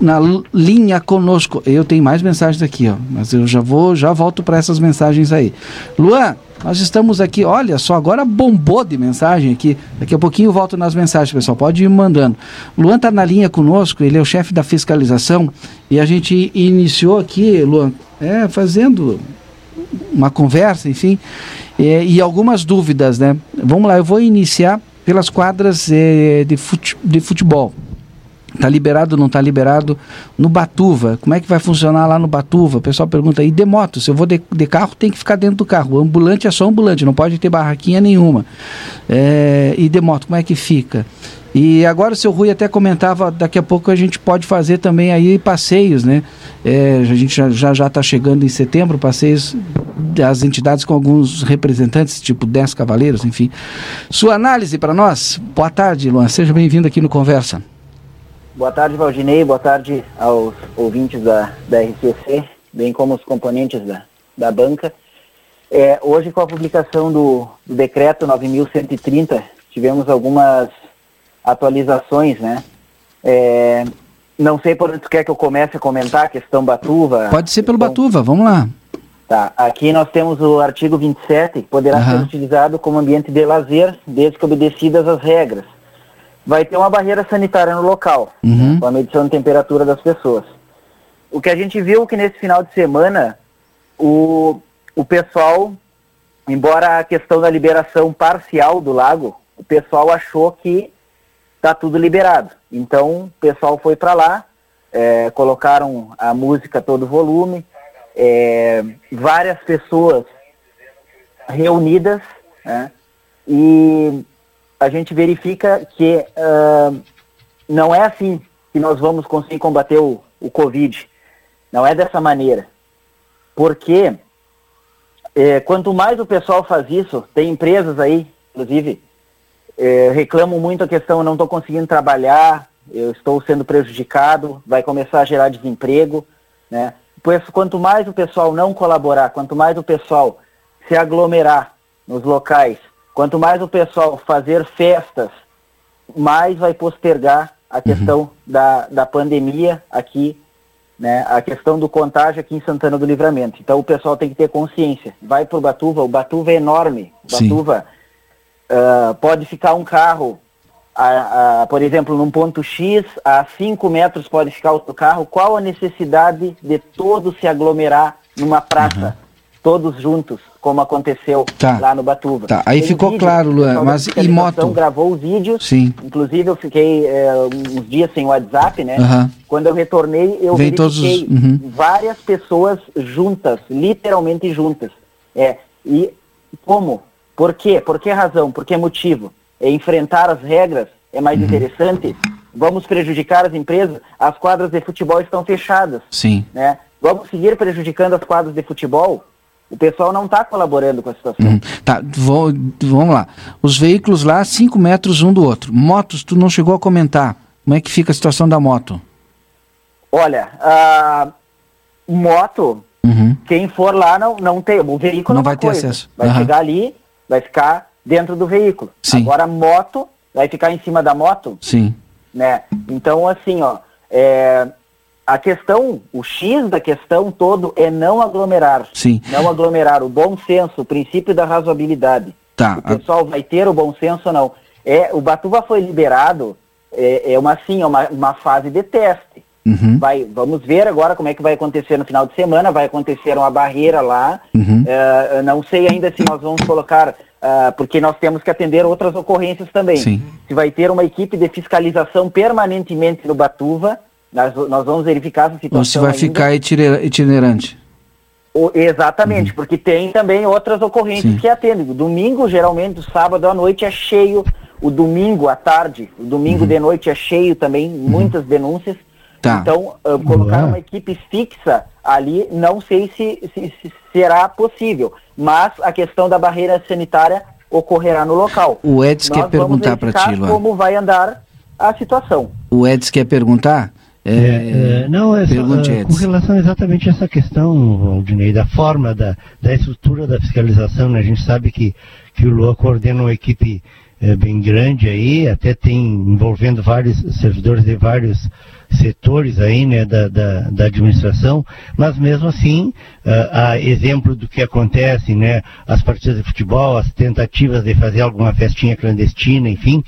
na linha conosco. Eu tenho mais mensagens aqui, ó, mas eu já vou, já volto para essas mensagens aí. Luan, nós estamos aqui, olha só, agora bombou de mensagem aqui. Daqui a pouquinho eu volto nas mensagens, pessoal. Pode ir mandando. Luan está na linha conosco, ele é o chefe da fiscalização e a gente iniciou aqui, Luan, é, fazendo uma conversa, enfim, é, e algumas dúvidas, né? Vamos lá, eu vou iniciar pelas quadras é, de, fute- de futebol. Tá liberado, não tá liberado? No Batuva, como é que vai funcionar lá no Batuva? O pessoal pergunta aí, de moto, se eu vou de, de carro, tem que ficar dentro do carro. O ambulante é só ambulante, não pode ter barraquinha nenhuma. É, e de moto, como é que fica? E agora o seu Rui até comentava, daqui a pouco a gente pode fazer também aí passeios, né? É, a gente já já está chegando em setembro, passeios das entidades com alguns representantes, tipo 10 cavaleiros, enfim. Sua análise para nós? Boa tarde, Luan. Seja bem-vindo aqui no Conversa. Boa tarde, Valdinei. Boa tarde aos ouvintes da, da RCC, bem como os componentes da, da banca. É, hoje, com a publicação do, do decreto 9.130, tivemos algumas atualizações, né? É, não sei por onde tu quer que eu comece a comentar a questão Batuva. Pode ser pelo questão- Batuva, vamos lá. Tá, aqui nós temos o artigo 27, que poderá Aham. ser utilizado como ambiente de lazer, desde que obedecidas as regras. Vai ter uma barreira sanitária no local, Uhum. com a medição de temperatura das pessoas. O que a gente viu é que nesse final de semana, o, o pessoal, embora a questão da liberação parcial do lago, o pessoal achou que tá tudo liberado. Então, o pessoal foi para lá, é, colocaram a música todo volume, é, várias pessoas reunidas, né? e a gente verifica que ah, não é assim que nós vamos conseguir combater o, o Covid. Não é dessa maneira. Porque eh, quanto mais o pessoal faz isso, tem empresas aí, inclusive, eh, reclamam muito a questão, não estou conseguindo trabalhar, eu estou sendo prejudicado, vai começar a gerar desemprego, né? Pois quanto mais o pessoal não colaborar, quanto mais o pessoal se aglomerar nos locais, quanto mais o pessoal fazer festas, mais vai postergar a questão da, da pandemia aqui, né? A questão do contágio aqui em Santana do Livramento. Então o pessoal tem que ter consciência. Vai para o Batuva, o Batuva é enorme. Batuva ah, pode ficar um carro, a- a- por exemplo, num ponto X, a 5 metros pode ficar outro carro. Qual a necessidade de todos se aglomerar numa praça, todos juntos, como aconteceu Tá. lá no Batuva? Tá, aí Tem ficou vídeo, claro, Luan, mas e moto? gravou os vídeos. Sim. Inclusive eu fiquei eh, uns dias sem WhatsApp, né? Aham. Quando eu retornei, eu Vem todos verifiquei uhum. várias pessoas juntas, literalmente juntas. É, e como? Por quê? Por que razão? Por que motivo? É enfrentar as regras? É mais Uhum. interessante? Vamos prejudicar as empresas? As quadras de futebol estão fechadas, Sim. né? Vamos seguir prejudicando as quadras de futebol? O pessoal não está colaborando com a situação. Uhum. Tá, vou- vamos lá. Os veículos lá, 5 metros um do outro. Motos, tu não chegou a comentar. Como é que fica a situação da moto? Olha, a moto, Uhum. quem for lá não, não tem. O veículo Não é vai ter coisa. acesso. Vai Aham. chegar ali, vai ficar dentro do veículo. Sim. Agora a moto vai ficar em cima da moto, Sim. né? Então, assim, ó, é, a questão, o X da questão todo é não aglomerar. Sim. Não aglomerar. O bom senso, o princípio da razoabilidade. Tá. O pessoal vai ter o bom senso ou não? É, o Batuva foi liberado, é, é uma, assim, é uma, uma fase de teste. Uhum. Vai, vamos ver agora como é que vai acontecer no final de semana. Vai acontecer uma barreira lá. Uhum. Eu não sei ainda se nós vamos colocar, ah, porque nós temos que atender outras ocorrências também. Sim. Se vai ter uma equipe de fiscalização permanentemente no Batuva, nós, nós vamos verificar essa situação. Ou se vai ainda. ficar itine- itinerante. O- exatamente, porque tem também outras ocorrências Sim. que atendem. O domingo, geralmente, o sábado à noite é cheio. O domingo à tarde, o domingo de noite é cheio também, muitas denúncias. Tá. Então, ah, colocar uma equipe fixa ali, não sei se, se- se será possível. Mas a questão da barreira sanitária ocorrerá no local. O Edson quer Nós vamos perguntar para ti, Luan. como vai andar a situação. O Edson quer perguntar? É, É, é, não, é só, é, com relação exatamente a essa questão, Valdinei, da forma, da, da estrutura da fiscalização, né? A gente sabe que, que o Lua coordena uma equipe é, bem grande aí, até tem envolvendo vários servidores de vários setores aí, né, da, da, da administração, mas mesmo assim, ah, a exemplo do que acontece, né, as partidas de futebol, as tentativas de fazer alguma festinha clandestina, enfim,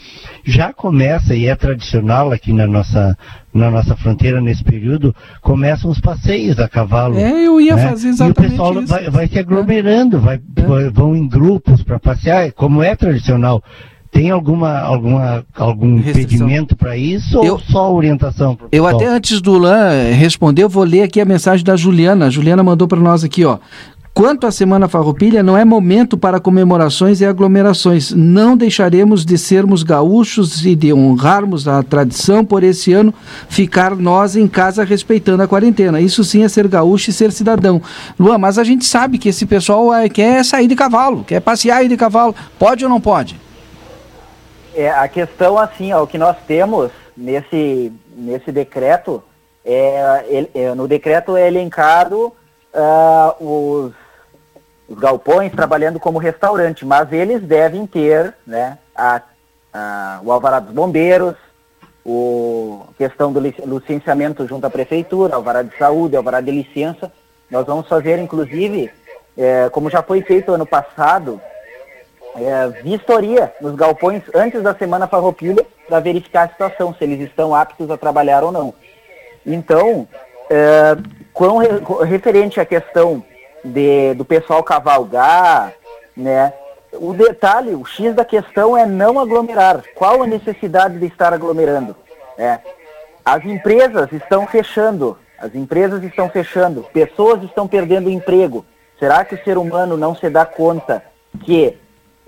já começa e é tradicional aqui na nossa na nossa fronteira nesse período, começam os passeios a cavalo. É, eu ia né? fazer E o exatamente pessoal vai, vai se aglomerando, vai, É. vão em grupos para passear, como é tradicional. Tem alguma, alguma algum impedimento para isso Eu- ou só orientação? pro Eu até antes do Lan eh, responder, eu vou ler aqui a mensagem da Juliana. A Juliana mandou para nós aqui, ó. Quanto à Semana Farroupilha, não é momento para comemorações e aglomerações. Não deixaremos de sermos gaúchos e de honrarmos a tradição por esse ano ficar nós em casa respeitando a quarentena. Isso sim é ser gaúcho e ser cidadão. Luan, mas a gente sabe que esse pessoal eh, quer sair de cavalo, quer passear aí de cavalo. Pode ou não pode? É, a questão, assim, ó, o que nós temos nesse, nesse decreto, é, ele- é, no decreto é elencado ah, os, os galpões trabalhando como restaurante, mas eles devem ter né, a, a- o alvará dos bombeiros, o questão do lic- licenciamento junto à prefeitura, alvará de saúde, alvará de licença. Nós vamos fazer, inclusive, é, como já foi feito ano passado, é, vistoria nos galpões antes da semana farroupilha para verificar a situação, se eles estão aptos a trabalhar ou não. Então, é, referente à questão de, do pessoal cavalgar, né, o detalhe, o X da questão é não aglomerar. Qual a necessidade de estar aglomerando? É, as empresas estão fechando, as empresas estão fechando, pessoas estão perdendo emprego. Será que o ser humano não se dá conta que,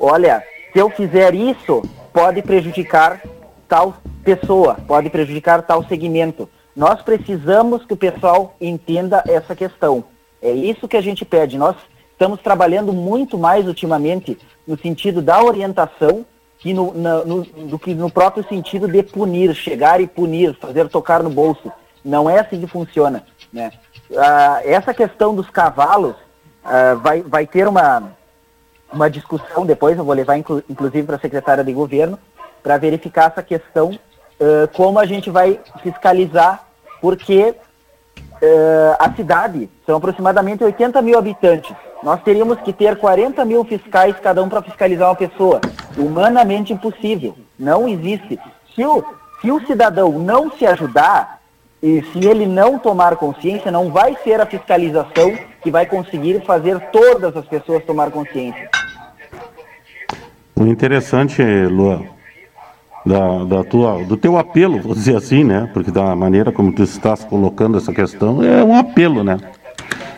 olha, se eu fizer isso, pode prejudicar tal pessoa, pode prejudicar tal segmento? Nós precisamos que o pessoal entenda essa questão. É isso que a gente pede. Nós estamos trabalhando muito mais ultimamente no sentido da orientação que no, na, no, do que no próprio sentido de punir, chegar e punir, fazer tocar no bolso. Não é assim que funciona. Né? Ah, essa questão dos cavalos ah, vai, vai ter uma, uma discussão depois, eu vou levar inclu, inclusive para a secretária de governo, para verificar essa questão, ah, como a gente vai fiscalizar, porque uh, a cidade são aproximadamente 80 mil habitantes. Nós teríamos que ter 40 mil fiscais cada um para fiscalizar uma pessoa. Humanamente impossível. Não existe. Se o, se o cidadão não se ajudar, e se ele não tomar consciência, não vai ser a fiscalização que vai conseguir fazer todas as pessoas tomar consciência. O interessante, Luan, da, da tua, do teu apelo, vou dizer assim, né? Porque da maneira como tu estás colocando essa questão, é um apelo, né?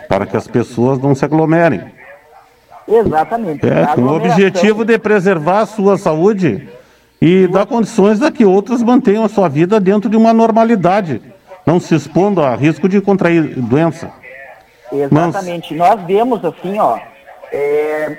Para que as pessoas não se aglomerem. Exatamente. É, com o objetivo de preservar a sua saúde e dar condições a que outras mantenham a sua vida dentro de uma normalidade, não se expondo a risco de contrair doença. Exatamente. Mas... Nós vemos assim, ó, é,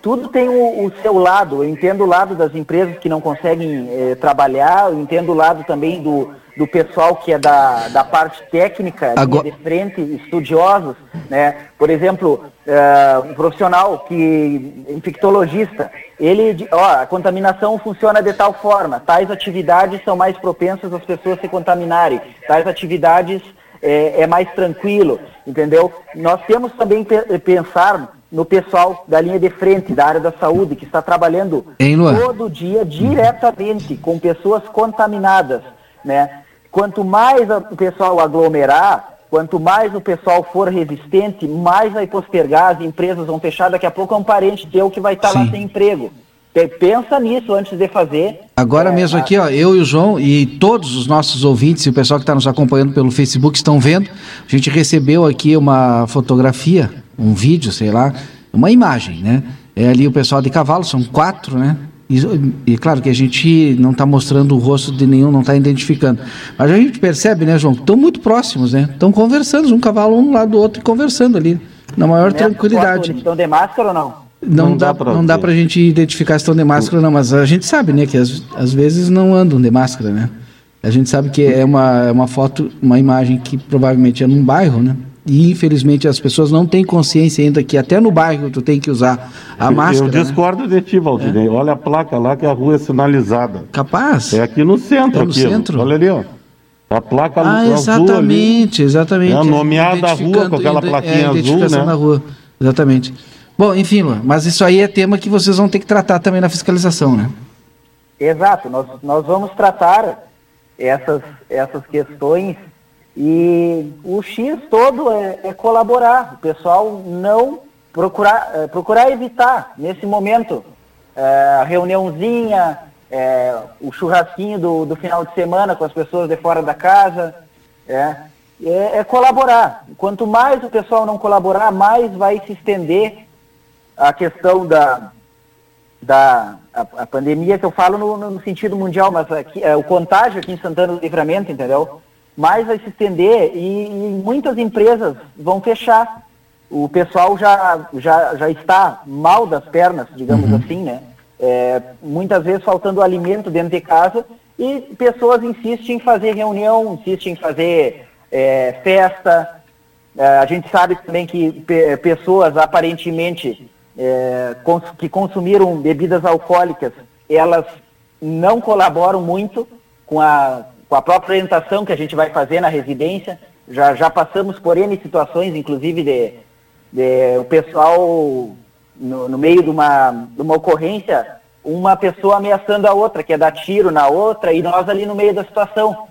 tudo tem o, o, seu lado. Eu entendo o lado das empresas que não conseguem é, trabalhar, eu entendo o lado também do, do pessoal que é da, da parte técnica, Agora... de frente, estudiosos. Né? Por exemplo, é, um profissional que, infectologista, ele, ó, a contaminação funciona de tal forma, tais atividades são mais propensas às pessoas se contaminarem, tais atividades é, é mais tranquilo, entendeu? Nós temos também que pensar no pessoal da linha de frente, da área da saúde, que está trabalhando todo dia diretamente com pessoas contaminadas, né? Quanto mais o pessoal aglomerar, quanto mais o pessoal for resistente, mais vai postergar, as empresas vão fechar, daqui a pouco é um parente teu que vai estar tá lá sem emprego. Pensa nisso antes de fazer. Agora é, mesmo aqui, ó, eu e o João e todos os nossos ouvintes e o pessoal que está nos acompanhando pelo Facebook estão vendo. A gente recebeu aqui uma fotografia um vídeo, sei lá, uma imagem, né? É ali o pessoal de cavalo, são quatro, né? E, e claro que a gente não está mostrando o rosto de nenhum, não está identificando. Mas a gente percebe, né, João? Estão muito próximos, né? Estão conversando, um cavalo um lado do outro e conversando ali, na maior tranquilidade. Estão de máscara ou não? Não, não dá, dá não dá pra gente identificar se estão de máscara não, mas a gente sabe, né, que às, às vezes não andam de máscara, né? A gente sabe que é uma, é uma foto, uma imagem que provavelmente é num bairro, né? E infelizmente as pessoas não têm consciência ainda que até no bairro tu tem que usar a máscara. Eu né? discordo né? de ti, Valdinei. É. Olha a placa lá que a rua é sinalizada. Capaz? É aqui no centro. É no aquilo. centro. Olha ali, ó. A placa ah, azul exatamente, ali. exatamente. É nomeada a rua com aquela plaquinha é, azul, né? na rua. Exatamente. Bom, enfim, mas isso aí é tema que vocês vão ter que tratar também na fiscalização, né? Exato. Nós, nós vamos tratar essas, essas questões e o X todo é, é colaborar, o pessoal não procurar, é, procurar evitar nesse momento é, a reuniãozinha, é, o churrasquinho do, do final de semana com as pessoas de fora da casa. É, é, é, colaborar. Quanto mais o pessoal não colaborar, mais vai se estender a questão da, da a, a pandemia, que eu falo no, no sentido mundial, mas aqui, é, o contágio aqui em Santana do Livramento, entendeu? Mais vai se estender e, e muitas empresas vão fechar. O pessoal já, já, já está mal das pernas, digamos uhum. assim, né? É, muitas vezes faltando alimento dentro de casa e pessoas insistem em fazer reunião, insistem em fazer é, festa. É, a gente sabe também que pe pessoas aparentemente é, cons que consumiram bebidas alcoólicas, elas não colaboram muito com a, com a própria orientação que a gente vai fazer na residência. Já, já passamos por N situações, inclusive de, é, o pessoal, no, no meio de uma, de uma ocorrência, uma pessoa ameaçando a outra, quer dar tiro na outra, e nós ali no meio da situação,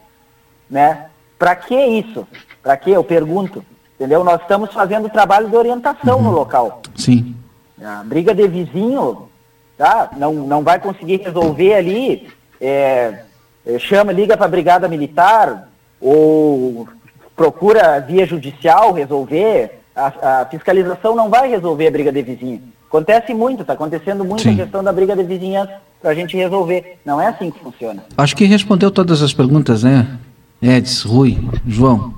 né? Para que isso? Para que? Eu pergunto. Entendeu? Nós estamos fazendo trabalho de orientação Uhum. no local. Sim. A briga de vizinho, tá? Não, não vai conseguir resolver ali. é, é, chama, liga para a brigada militar ou procura via judicial resolver. A, a fiscalização não vai resolver a briga de vizinho. Acontece muito, está acontecendo muito Sim. a questão da briga de vizinhança para a gente resolver. Não é assim que funciona. Acho que respondeu todas as perguntas, né? Edson, Rui, João.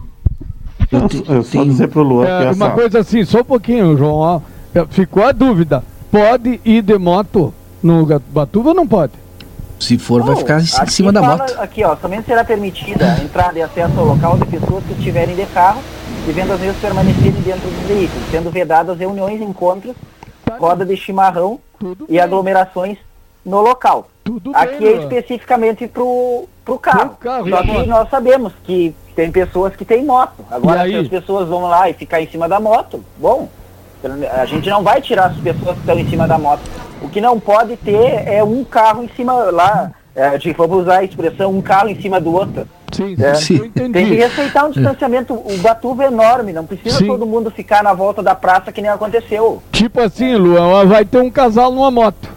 Eu, te- Eu só tenho- dizer pro Luan que É, essa... uma coisa assim, só um pouquinho, João. ó. É, Ficou a dúvida. Pode ir de moto no Batuva ou não pode? Se for, vai Não, ficar em cima da fala- moto. Aqui, ó, somente será permitida a entrada e acesso ao local de pessoas que estiverem de carro, devendo as mesmas permanecerem dentro dos veículos, sendo vedadas reuniões, encontros, roda de chimarrão Tudo e aglomerações no local. Tudo Aqui bem, é especificamente pro, pro carro. Pro carro, Só que nós sabemos que tem pessoas que têm moto. Agora, se as pessoas vão lá e ficar em cima da moto, bom, a gente não vai tirar as pessoas que estão em cima da moto. O que não pode ter é um carro em cima lá, é, de, vamos usar a expressão, um carro em cima do outro. Sim, É. sim, Tem que respeitar um distanciamento. O Batuva é enorme, não precisa Sim. todo mundo ficar na volta da praça que nem aconteceu. Tipo assim, Luan, vai ter um casal numa moto.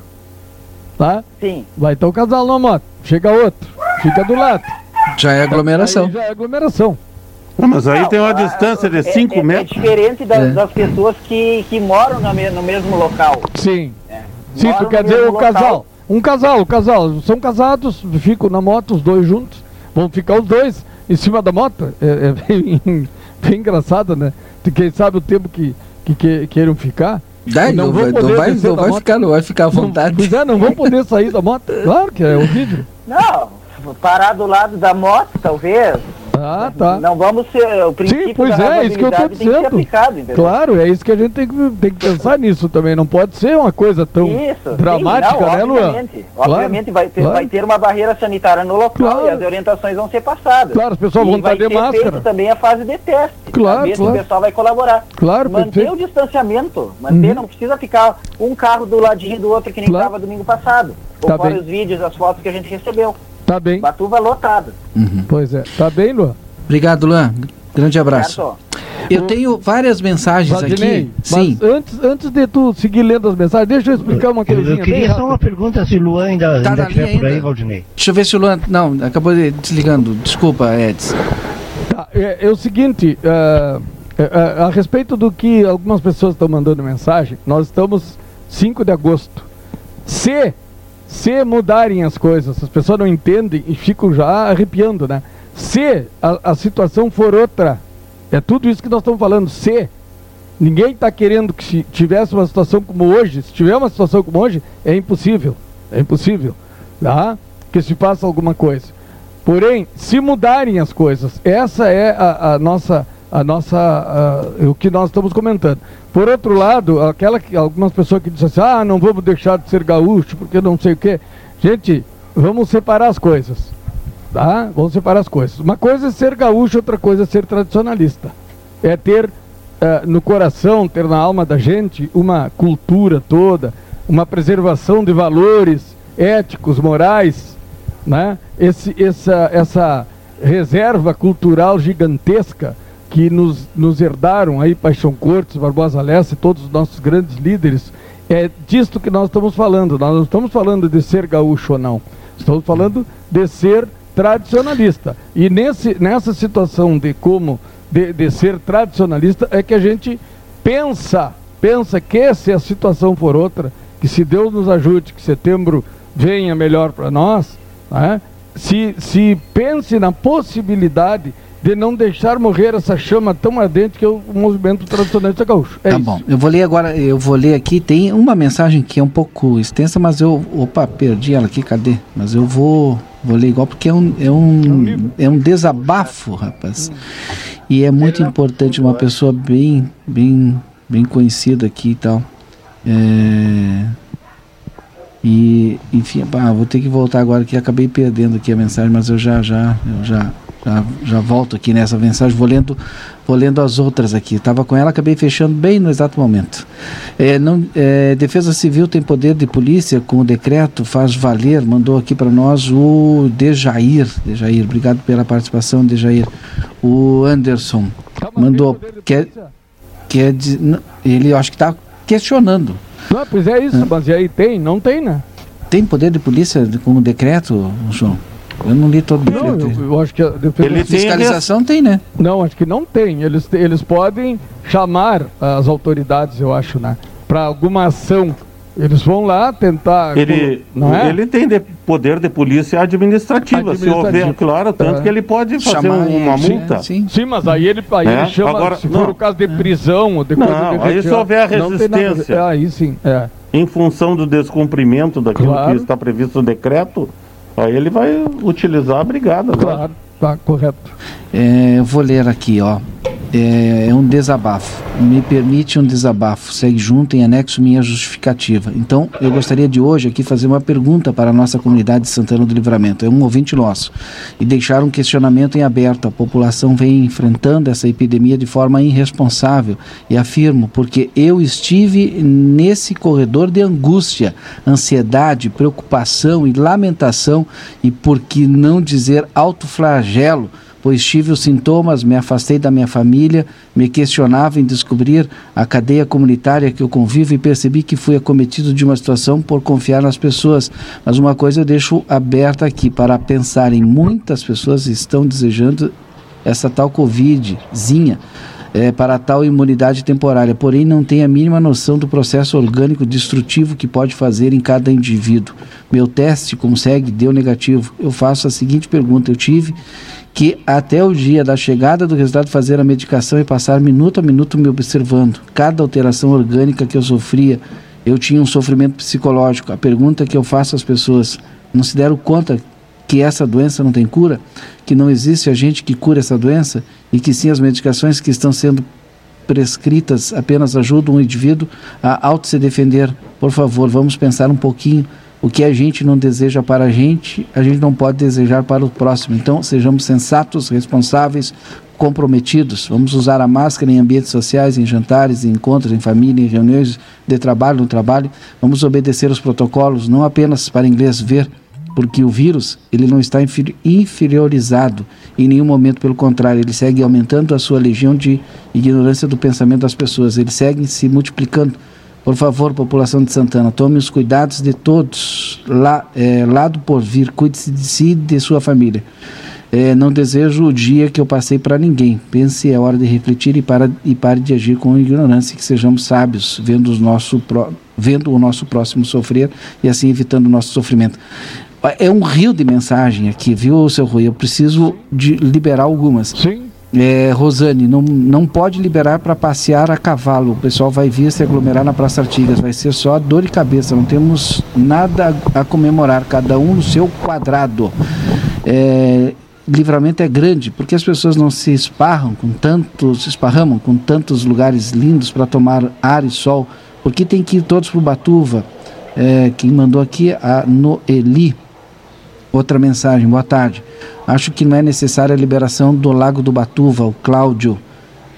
Tá? Sim. Vai ter um casal numa moto. Chega outro. Fica do lado. Já é aglomeração. Aí já é aglomeração. Não, mas aí Não, tem uma a- distância de é- 5 é, metros. É diferente das, É. das pessoas que, que moram me- no mesmo local. Sim. É. Sim, tu quer dizer o local. casal. Um casal, o casal. São casados, ficam na moto, os dois juntos. Vão ficar os dois em cima da moto. É, é bem, bem engraçado, né? De quem sabe o tempo que, que, que queiram ficar. Daí, não, vai, não vai, não vai ficar, não vai ficar à Não, vontade. pois é, não vão poder sair da moto. Claro que é horrível. Não, parar do lado da moto, talvez. Ah, tá. Não vamos ser. O princípio pois da é, isso que eu tô dizendo. Claro, é isso que a gente tem que, tem que pensar nisso também. Não pode ser uma coisa tão Isso, dramática, sim, não, né, Luan? obviamente. Obviamente vai, ter, claro. vai ter uma barreira sanitária no local Claro. e as orientações vão ser passadas. Claro, as pessoas vão estar de máscara. feito também a fase de teste. Claro, ver se claro. o pessoal vai colaborar. Claro, Manter perfeito. o distanciamento. Manter, Uhum. não precisa ficar um carro do ladinho do outro que nem Claro. estava domingo passado. Tá Conforme bem. os vídeos, as fotos que a gente recebeu. Tá bem. Batuva lotado. Pois é. Tá bem, Luan? Obrigado, Luan. Grande abraço. Certo? Eu tenho várias mensagens Valdinei, aqui. Sim. mas antes, antes de tu seguir lendo as mensagens, deixa eu explicar uma Eu, coisinha eu bem queria só uma pergunta se o Luan ainda, Tá ainda estiver por aí, ainda? Valdinei. Deixa eu ver se o Luan. Não, acabou de desligando. Desculpa, Edson. Tá, é, é o seguinte, é, é, a respeito do que algumas pessoas estão mandando mensagem, nós estamos 5 de agosto. Se, se mudarem as coisas, as pessoas não entendem e ficam já arrepiando, né? Se a, a situação for outra, é tudo isso que nós estamos falando, se ninguém está querendo que se tivesse uma situação como hoje, se tiver uma situação como hoje, é impossível, é impossível, tá? Que se faça alguma coisa. Porém, se mudarem as coisas, essa é a, a nossa, a nossa, o que nós estamos comentando. Por outro lado, aquela que algumas pessoas que dizem assim, ah, não vamos deixar de ser gaúcho porque não sei o quê. Gente, vamos separar as coisas, tá? Vamos separar as coisas. Uma coisa é ser gaúcho, outra coisa é ser tradicionalista. É ter eh, no coração, ter na alma da gente uma cultura toda, uma preservação de valores éticos, morais, né? Esse, essa, essa reserva cultural gigantesca que nos, nos herdaram aí Paixão Cortes, Barbosa Lessa e todos os nossos grandes líderes, é disto que nós estamos falando. Nós não estamos falando de ser gaúcho ou não. Estamos falando de ser tradicionalista. E nesse, nessa situação de como de, de ser tradicionalista é que a gente pensa, pensa que se a situação for outra, que se Deus nos ajude, que setembro venha melhor para nós, né? se, se pense na possibilidade de não deixar morrer essa chama tão ardente que é o movimento tradicionalista gaúcho. É tá isso. bom. Eu vou ler agora, eu vou ler aqui. Tem uma mensagem que é um pouco extensa, mas eu. Opa, perdi ela aqui, cadê? Mas eu vou, vou ler igual porque é um, é um, é um desabafo, rapaz. E é muito importante, uma pessoa bem, bem, bem conhecida aqui e tal. É, E, enfim, pá, vou ter que voltar agora que acabei perdendo aqui a mensagem, mas eu já, já, eu já, Já, já volto aqui nessa mensagem, vou lendo, vou lendo as outras aqui. Estava com ela, acabei fechando bem no exato momento. É, não, é, Defesa Civil tem poder de polícia com o decreto, faz valer, mandou aqui para nós o Dejair. Dejair, obrigado pela participação, Dejair. O Anderson mandou. Quer, quer, ele acho que está questionando. Não, pois é isso, mas e aí tem? Não tem, né? Tem poder de polícia com o decreto, João? Eu não li todo. Não, eu, eu, acho que a defesa Ele fiscalização tem, tem, né? Não, acho que não tem. Eles, eles podem chamar as autoridades, eu acho, né? Para alguma ação eles vão lá tentar. Ele, não é? ele tem de poder de polícia administrativa, administrativa. se houver, claro, tanto é. que ele pode fazer Chamar uma multa. Sim, sim, mas aí ele, aí é. ele chama, Agora, se for o caso de prisão ou de não, coisa de aí se houver a resistência. Nada, aí sim, é. Em função do descumprimento daquilo claro. que está previsto no decreto, aí ele vai utilizar a brigada. Claro, tá correto. É, eu vou ler aqui, ó é, é, um desabafo. Me permite um desabafo. Segue junto em anexo minha justificativa. Então, eu gostaria de hoje aqui fazer uma pergunta para a nossa comunidade de Santana do Livramento. É um ouvinte nosso. E deixar um questionamento em aberto. A população vem enfrentando essa epidemia de forma irresponsável. E afirmo, porque eu estive nesse corredor de angústia, ansiedade, preocupação e lamentação, e por que não dizer autoflagelo pois tive os sintomas, me afastei da minha família, me questionava em descobrir a cadeia comunitária que eu convivo e percebi que fui acometido de uma situação por confiar nas pessoas. Mas uma coisa eu deixo aberta aqui para pensar em muitas pessoas estão desejando essa tal covidzinha. É, para tal imunidade temporária, porém não tem a mínima noção do processo orgânico destrutivo que pode fazer em cada indivíduo. Meu teste, como segue, deu negativo. Eu faço a seguinte pergunta: eu tive que até o dia da chegada do resultado fazer a medicação e passar minuto a minuto me observando. Cada alteração orgânica que eu sofria, eu tinha um sofrimento psicológico. A pergunta que eu faço às pessoas, não se deram conta que essa doença não tem cura? Que não existe agente que cura essa doença? E que sim, as medicações que estão sendo prescritas apenas ajudam o indivíduo a auto se defender? Por favor, vamos pensar um pouquinho o que a gente não deseja para a gente, a gente não pode desejar para o próximo. Então, sejamos sensatos, responsáveis, comprometidos. Vamos usar a máscara em ambientes sociais, em jantares, em encontros, em família, em reuniões de trabalho, no trabalho. Vamos obedecer os protocolos, não apenas para inglês ver, porque o vírus ele não está inferiorizado em nenhum momento, pelo contrário, ele segue aumentando a sua legião de ignorância do pensamento das pessoas, ele segue se multiplicando por favor, população de Santana, tome os cuidados de todos, lá, é, lado por vir, cuide-se de si e de sua família. É, não desejo o dia que eu passei para ninguém. Pense, é hora de refletir e, para, e pare de agir com ignorância, que sejamos sábios, vendo, os nosso, vendo o nosso próximo sofrer e assim evitando o nosso sofrimento. É um rio de mensagem aqui, viu, seu Rui? Eu preciso de liberar algumas. Sim. É, Rosane, não, não pode liberar para passear a cavalo. O pessoal vai vir se aglomerar na Praça Artigas. Vai ser só dor e cabeça. Não temos nada a comemorar. Cada um no seu quadrado. É, livramento é grande porque as pessoas não se esparram com tantos, se esparramam com tantos lugares lindos para tomar ar e sol. Porque tem que ir todos para o Batuva. É, quem mandou aqui a Noeli. Outra mensagem, boa tarde. Acho que não é necessária a liberação do Lago do Batuva, o Cláudio.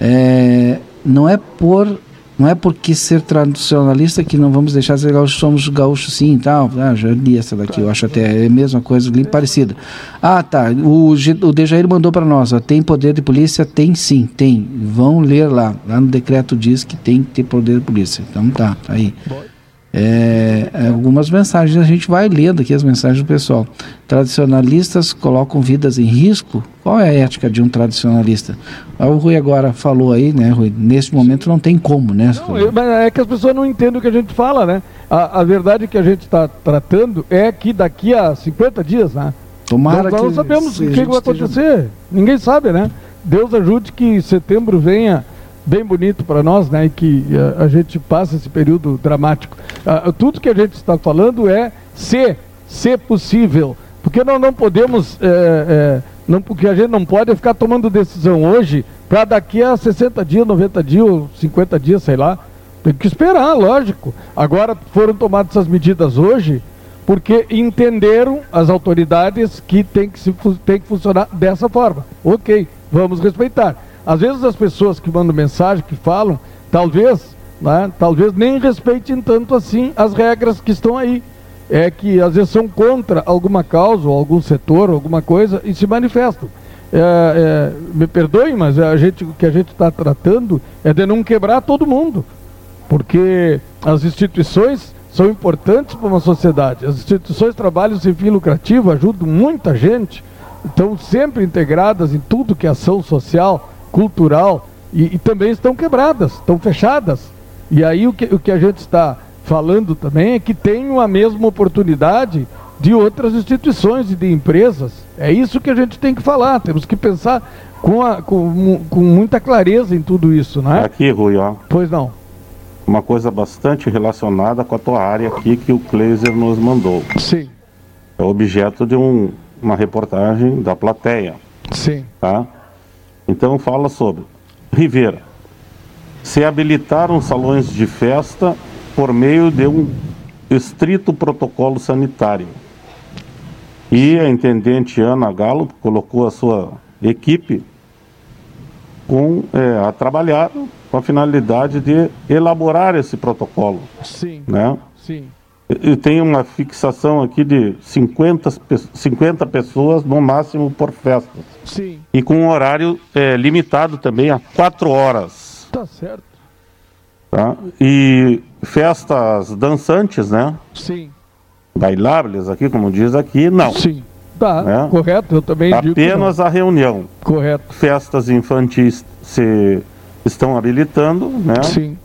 É, não é por não é porque ser tradicionalista que não vamos deixar de ser gaúchos, somos gaúchos sim e tal. Ah, já li essa daqui, eu acho até é a mesma coisa, ali parecida. Ah, tá. O, o Dejair mandou para nós, ó, tem poder de polícia? Tem sim, tem. Vão ler lá. Lá no decreto diz que tem que ter poder de polícia. Então tá, tá aí. É, algumas mensagens, a gente vai lendo aqui as mensagens do pessoal. Tradicionalistas colocam vidas em risco? Qual é a ética de um tradicionalista? Ah, o Rui agora falou aí, né, Rui? Nesse momento não tem como, né? Não, mas é que as pessoas não entendem o que a gente fala, né? A, a verdade que a gente está tratando é que daqui a 50 dias, né? Tomara nós, nós não sabemos o que, que vai acontecer. Ninguém sabe, né? Deus ajude que setembro venha bem bonito para nós, né? Que a, a, gente passa esse período dramático. Uh, tudo que a gente está falando é ser, ser possível. Porque nós não podemos, é, é, não, porque a gente não pode ficar tomando decisão hoje para daqui a 60 dias, 90 dias, 50 dias, sei lá. Tem que esperar, lógico. Agora foram tomadas essas medidas hoje porque entenderam as autoridades que tem que, se, tem que funcionar dessa forma. Ok, vamos respeitar. Às vezes as pessoas que mandam mensagem, que falam, talvez, né, talvez nem respeitem tanto assim as regras que estão aí. É que às vezes são contra alguma causa, ou algum setor, alguma coisa, e se manifestam. É, é, me perdoem, mas a gente, o que a gente está tratando é de não quebrar todo mundo. Porque as instituições são importantes para uma sociedade. As instituições trabalham sem fim lucrativo, ajudam muita gente, estão sempre integradas em tudo que é ação social, cultural, e, e também estão quebradas, estão fechadas. E aí o que, o que a gente está falando também é que tenham a mesma oportunidade de outras instituições e de empresas. É isso que a gente tem que falar, temos que pensar com, a, com, com muita clareza em tudo isso, não é? Aqui, Rui, ó. Pois não. Uma coisa bastante relacionada com a tua área aqui que o Kleiser nos mandou. Sim. É objeto de um, uma reportagem da plateia. Sim. Tá? Então fala sobre Rivera. Se habilitaram salões de festa por meio de um estrito protocolo sanitário. E a intendente Ana Galo colocou a sua equipe com, é, a trabalhar com a finalidade de elaborar esse protocolo. Sim. Né? Sim. E tem uma fixação aqui de 50, pe- 50 pessoas no máximo por festa. Sim. E com um horário é, limitado também a 4 horas. Tá certo. Tá? E festas dançantes, né? Sim. Bailáveis aqui, como diz aqui, não. Sim. Tá, É. correto. Eu também Apenas a reunião. Correto. Festas infantis se estão habilitando, né? Sim.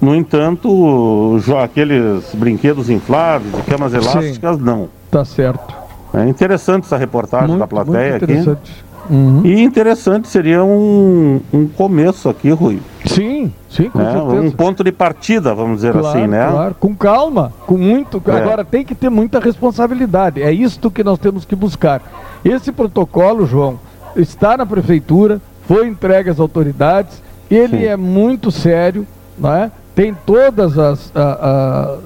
No entanto, aqueles brinquedos infláveis, camas elásticas, não. Tá certo. É interessante essa reportagem Muito, da plateia aqui. Uhum. E interessante seria um, um começo aqui, Rui. Sim, sim, com né? certeza. Um ponto de partida, vamos dizer Claro, assim, né? Claro, com calma, com muito. É. Agora tem que ter muita responsabilidade. É isto que nós temos que buscar. Esse protocolo, João, está na prefeitura, foi entregue às autoridades. Ele Sim. é muito sério, não é? Tem todas as a- a-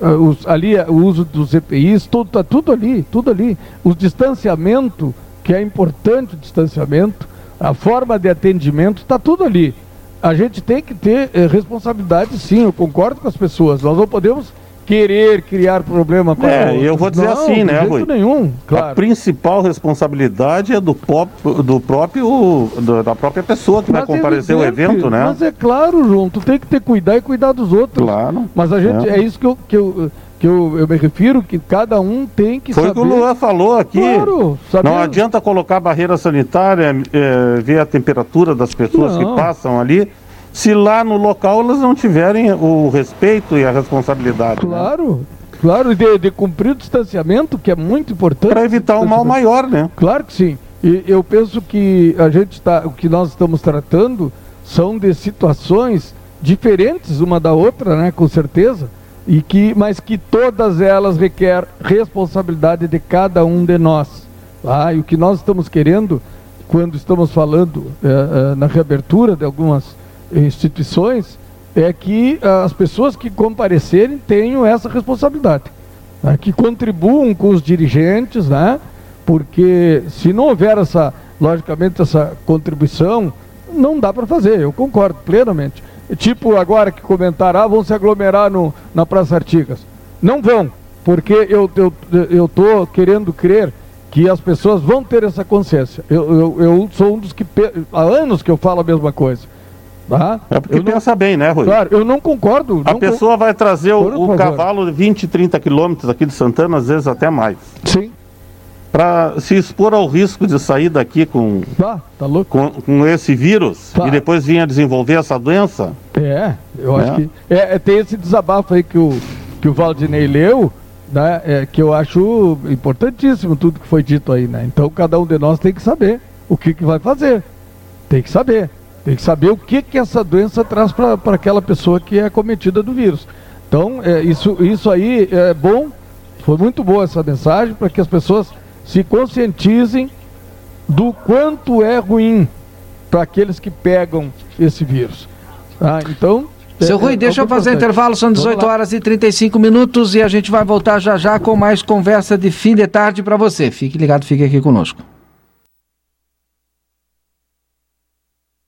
a- os- ali o uso dos EPIs, tudo tá tudo ali, tudo ali. O distanciamento, que é importante o distanciamento, a forma de atendimento, está tudo ali. A gente tem que ter eh, responsabilidade, sim. Eu concordo com as pessoas. Nós não podemos querer criar problema com É, eu vou dizer Não, assim, né, Rui? nenhum, A claro. principal responsabilidade é do, pop, do próprio da própria pessoa que vai Mas é comparecer ao evento, né? Mas é claro, João, tu tem que ter cuidar e cuidar dos outros. Claro. Mas a gente, É. é, isso que eu, que eu, que eu, eu me refiro, que cada um tem que Foi o saber. que o Luan falou aqui. Claro, saber- Não adianta colocar barreira sanitária, é, ver a temperatura das pessoas Não. que passam ali, se lá no local elas não tiverem o respeito e a responsabilidade. né? Claro, claro, e de, de cumprir o distanciamento, que é muito importante. Para evitar um mal maior, né? Claro que sim. E eu penso que a gente está, o que nós estamos tratando são de situações diferentes uma da outra, né, com certeza, e que, mas que todas elas requer responsabilidade de cada um de nós. Tá? E o que nós estamos querendo, quando estamos falando eh, eh, na reabertura de algumas instituições, é que ah, as pessoas que comparecerem tenham essa responsabilidade, né, que contribuam com os dirigentes, né? porque se não houver essa, logicamente, essa contribuição, não dá para fazer, eu concordo plenamente. Tipo agora que comentaram, ah, vão se aglomerar no, na Praça Artigas. Não vão, porque eu estou eu, tô querendo crer que as pessoas vão ter essa consciência. Eu, eu, eu sou um dos que, há anos que eu falo a mesma coisa. Tá? É porque eu não, pensa bem, né, Rui? claro, eu não concordo. A não pessoa vai trazer Por o, o cavalo de 20, 30 quilômetros aqui de Santana, às vezes até mais. Sim, Para se expor ao risco de sair daqui com, tá, tá louco. com, com esse vírus Tá. e depois vir a desenvolver essa doença, É, eu É. acho que. É, é, tem esse desabafo aí que o, que o Valdinei leu, né? é, que eu acho importantíssimo tudo que foi dito aí, né? Então cada um de nós tem que saber o que, que vai fazer. Tem que saber. Tem que saber o que, que essa doença traz para aquela pessoa que é acometida do vírus. Então, é, isso, isso aí é bom, foi muito boa essa mensagem para que as pessoas se conscientizem do quanto é ruim para aqueles que pegam esse vírus. tá? Então, Seu Rui, deixa eu fazer intervalo, são 18 horas e 35 minutos e a gente vai voltar já já com mais conversa de fim de tarde para você. Fique ligado, fique aqui conosco.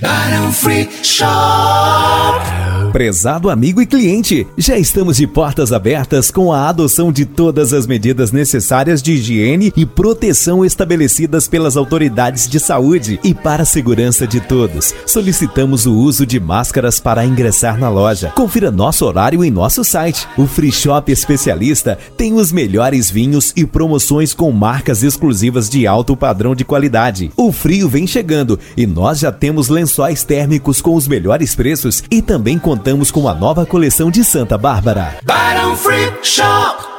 Barão Free Shop. Prezado amigo e cliente, já estamos de portas abertas com a adoção de todas as medidas necessárias de higiene e proteção estabelecidas pelas autoridades de saúde e para a segurança de todos. Solicitamos o uso de máscaras para ingressar na loja. Confira nosso horário em nosso site. O Free Shop Especialista tem os melhores vinhos e promoções com marcas exclusivas de alto padrão de qualidade. O frio vem chegando e nós já temos lençóis térmicos com os melhores preços e também contamos com a nova coleção de Santa Bárbara. Barão Free Shop.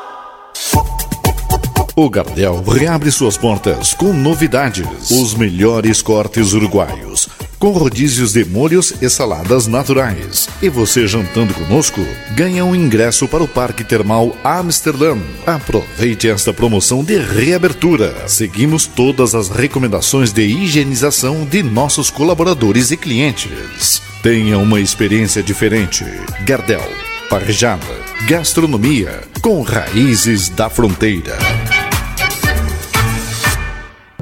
O Gardel reabre suas portas com novidades. Os melhores cortes uruguaios. Com rodízios de molhos e saladas naturais. E você jantando conosco, ganha um ingresso para o Parque Termal Amsterdã. Aproveite esta promoção de reabertura. Seguimos todas as recomendações de higienização de nossos colaboradores e clientes. Tenha uma experiência diferente. Gardel, parjada, gastronomia com raízes da fronteira.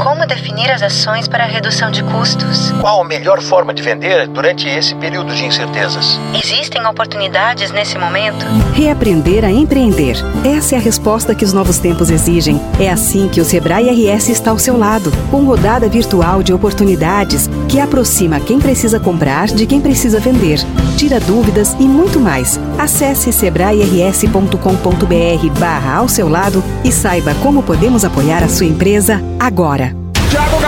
Como definir as ações para a redução de custos? Qual a melhor forma de vender durante esse período de incertezas? Existem oportunidades nesse momento? Reaprender a empreender. Essa é a resposta que os novos tempos exigem. É assim que o Sebrae RS está ao seu lado, com rodada virtual de oportunidades que aproxima quem precisa comprar de quem precisa vender, tira dúvidas e muito mais. Acesse sebrae-rs.com.br barra ao seu lado e saiba como podemos apoiar a sua empresa agora.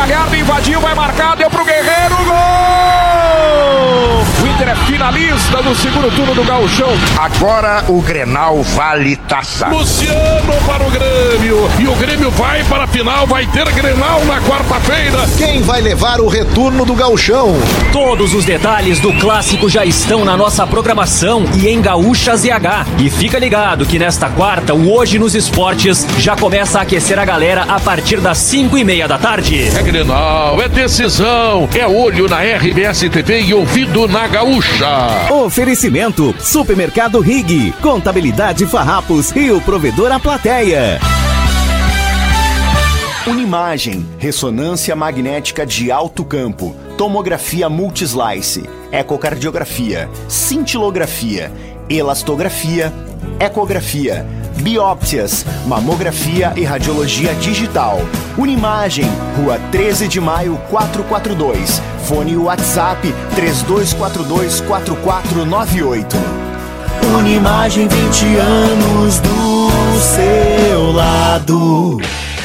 Galhardo invadiu, vai marcar, deu pro Guerreiro, gol! Inter é finalista do segundo turno do Gauchão. Agora o Grenal vale taça. Luciano para o Grêmio. E o Grêmio vai para a final, vai ter Grenal na quarta-feira. Quem vai levar o retorno do Gauchão? Todos os detalhes do clássico já estão na nossa programação e em Gaúcha ZH. E fica ligado que nesta quarta, o Hoje nos Esportes já começa a aquecer a galera a partir das 5 e meia da tarde. É Grenal, é decisão, é olho na RBS TV e ouvido na Gaúcha. Oferecimento: Supermercado Rig, Contabilidade Farrapos e o provedor A Plateia. Unimagem, ressonância magnética de alto campo, tomografia multislice, ecocardiografia, cintilografia, elastografia, ecografia, biópsias, mamografia e radiologia digital. Unimagem, Rua 13 de Maio 442. Fone WhatsApp 3242 4498. Unimagem 20 anos do seu lado.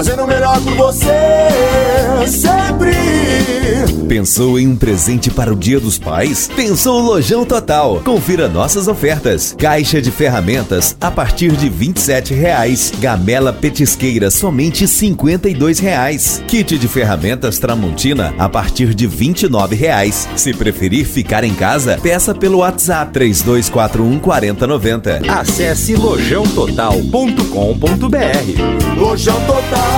Fazendo o melhor por você sempre. Pensou em um presente para o Dia dos Pais? Pensou Lojão Total. Confira nossas ofertas. Caixa de ferramentas a partir de 27 reais. Gamela petisqueira somente 52 reais. Kit de ferramentas Tramontina a partir de 29 reais. Se preferir ficar em casa, peça pelo WhatsApp 3241 4090. Acesse lojãototal.com.br. Lojão Total.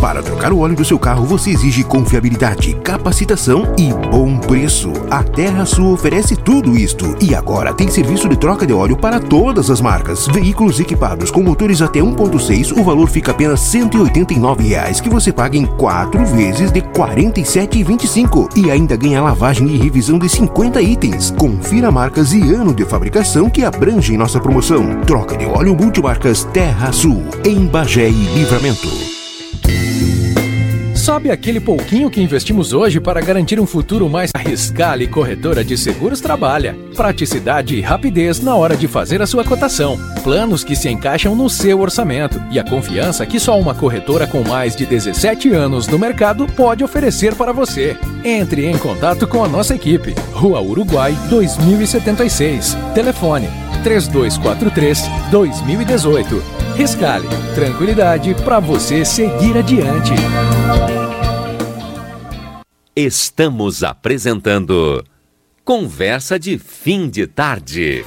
Para trocar o óleo do seu carro, você exige confiabilidade, capacitação e bom preço. A Terra Sul oferece tudo isto. E agora tem serviço de troca de óleo para todas as marcas. Veículos equipados com motores até 1.6, o valor fica apenas 189 reais, que você paga em 4 vezes de R$ 47,25. E ainda ganha lavagem e revisão de 50 itens. Confira marcas e ano de fabricação que abrangem nossa promoção. Troca de óleo multimarcas Terra Sul, em Bagé e Livramento. Sabe aquele pouquinho que investimos hoje para garantir um futuro mais arriscado corretora de seguros trabalha? Praticidade e rapidez na hora de fazer a sua cotação. Planos que se encaixam no seu orçamento e a confiança que só uma corretora com mais de 17 anos no mercado pode oferecer para você. Entre em contato com a nossa equipe. Rua Uruguai 2076. Telefone 3243 2018. Riscale, tranquilidade para você seguir adiante. Estamos apresentando Conversa de Fim de Tarde.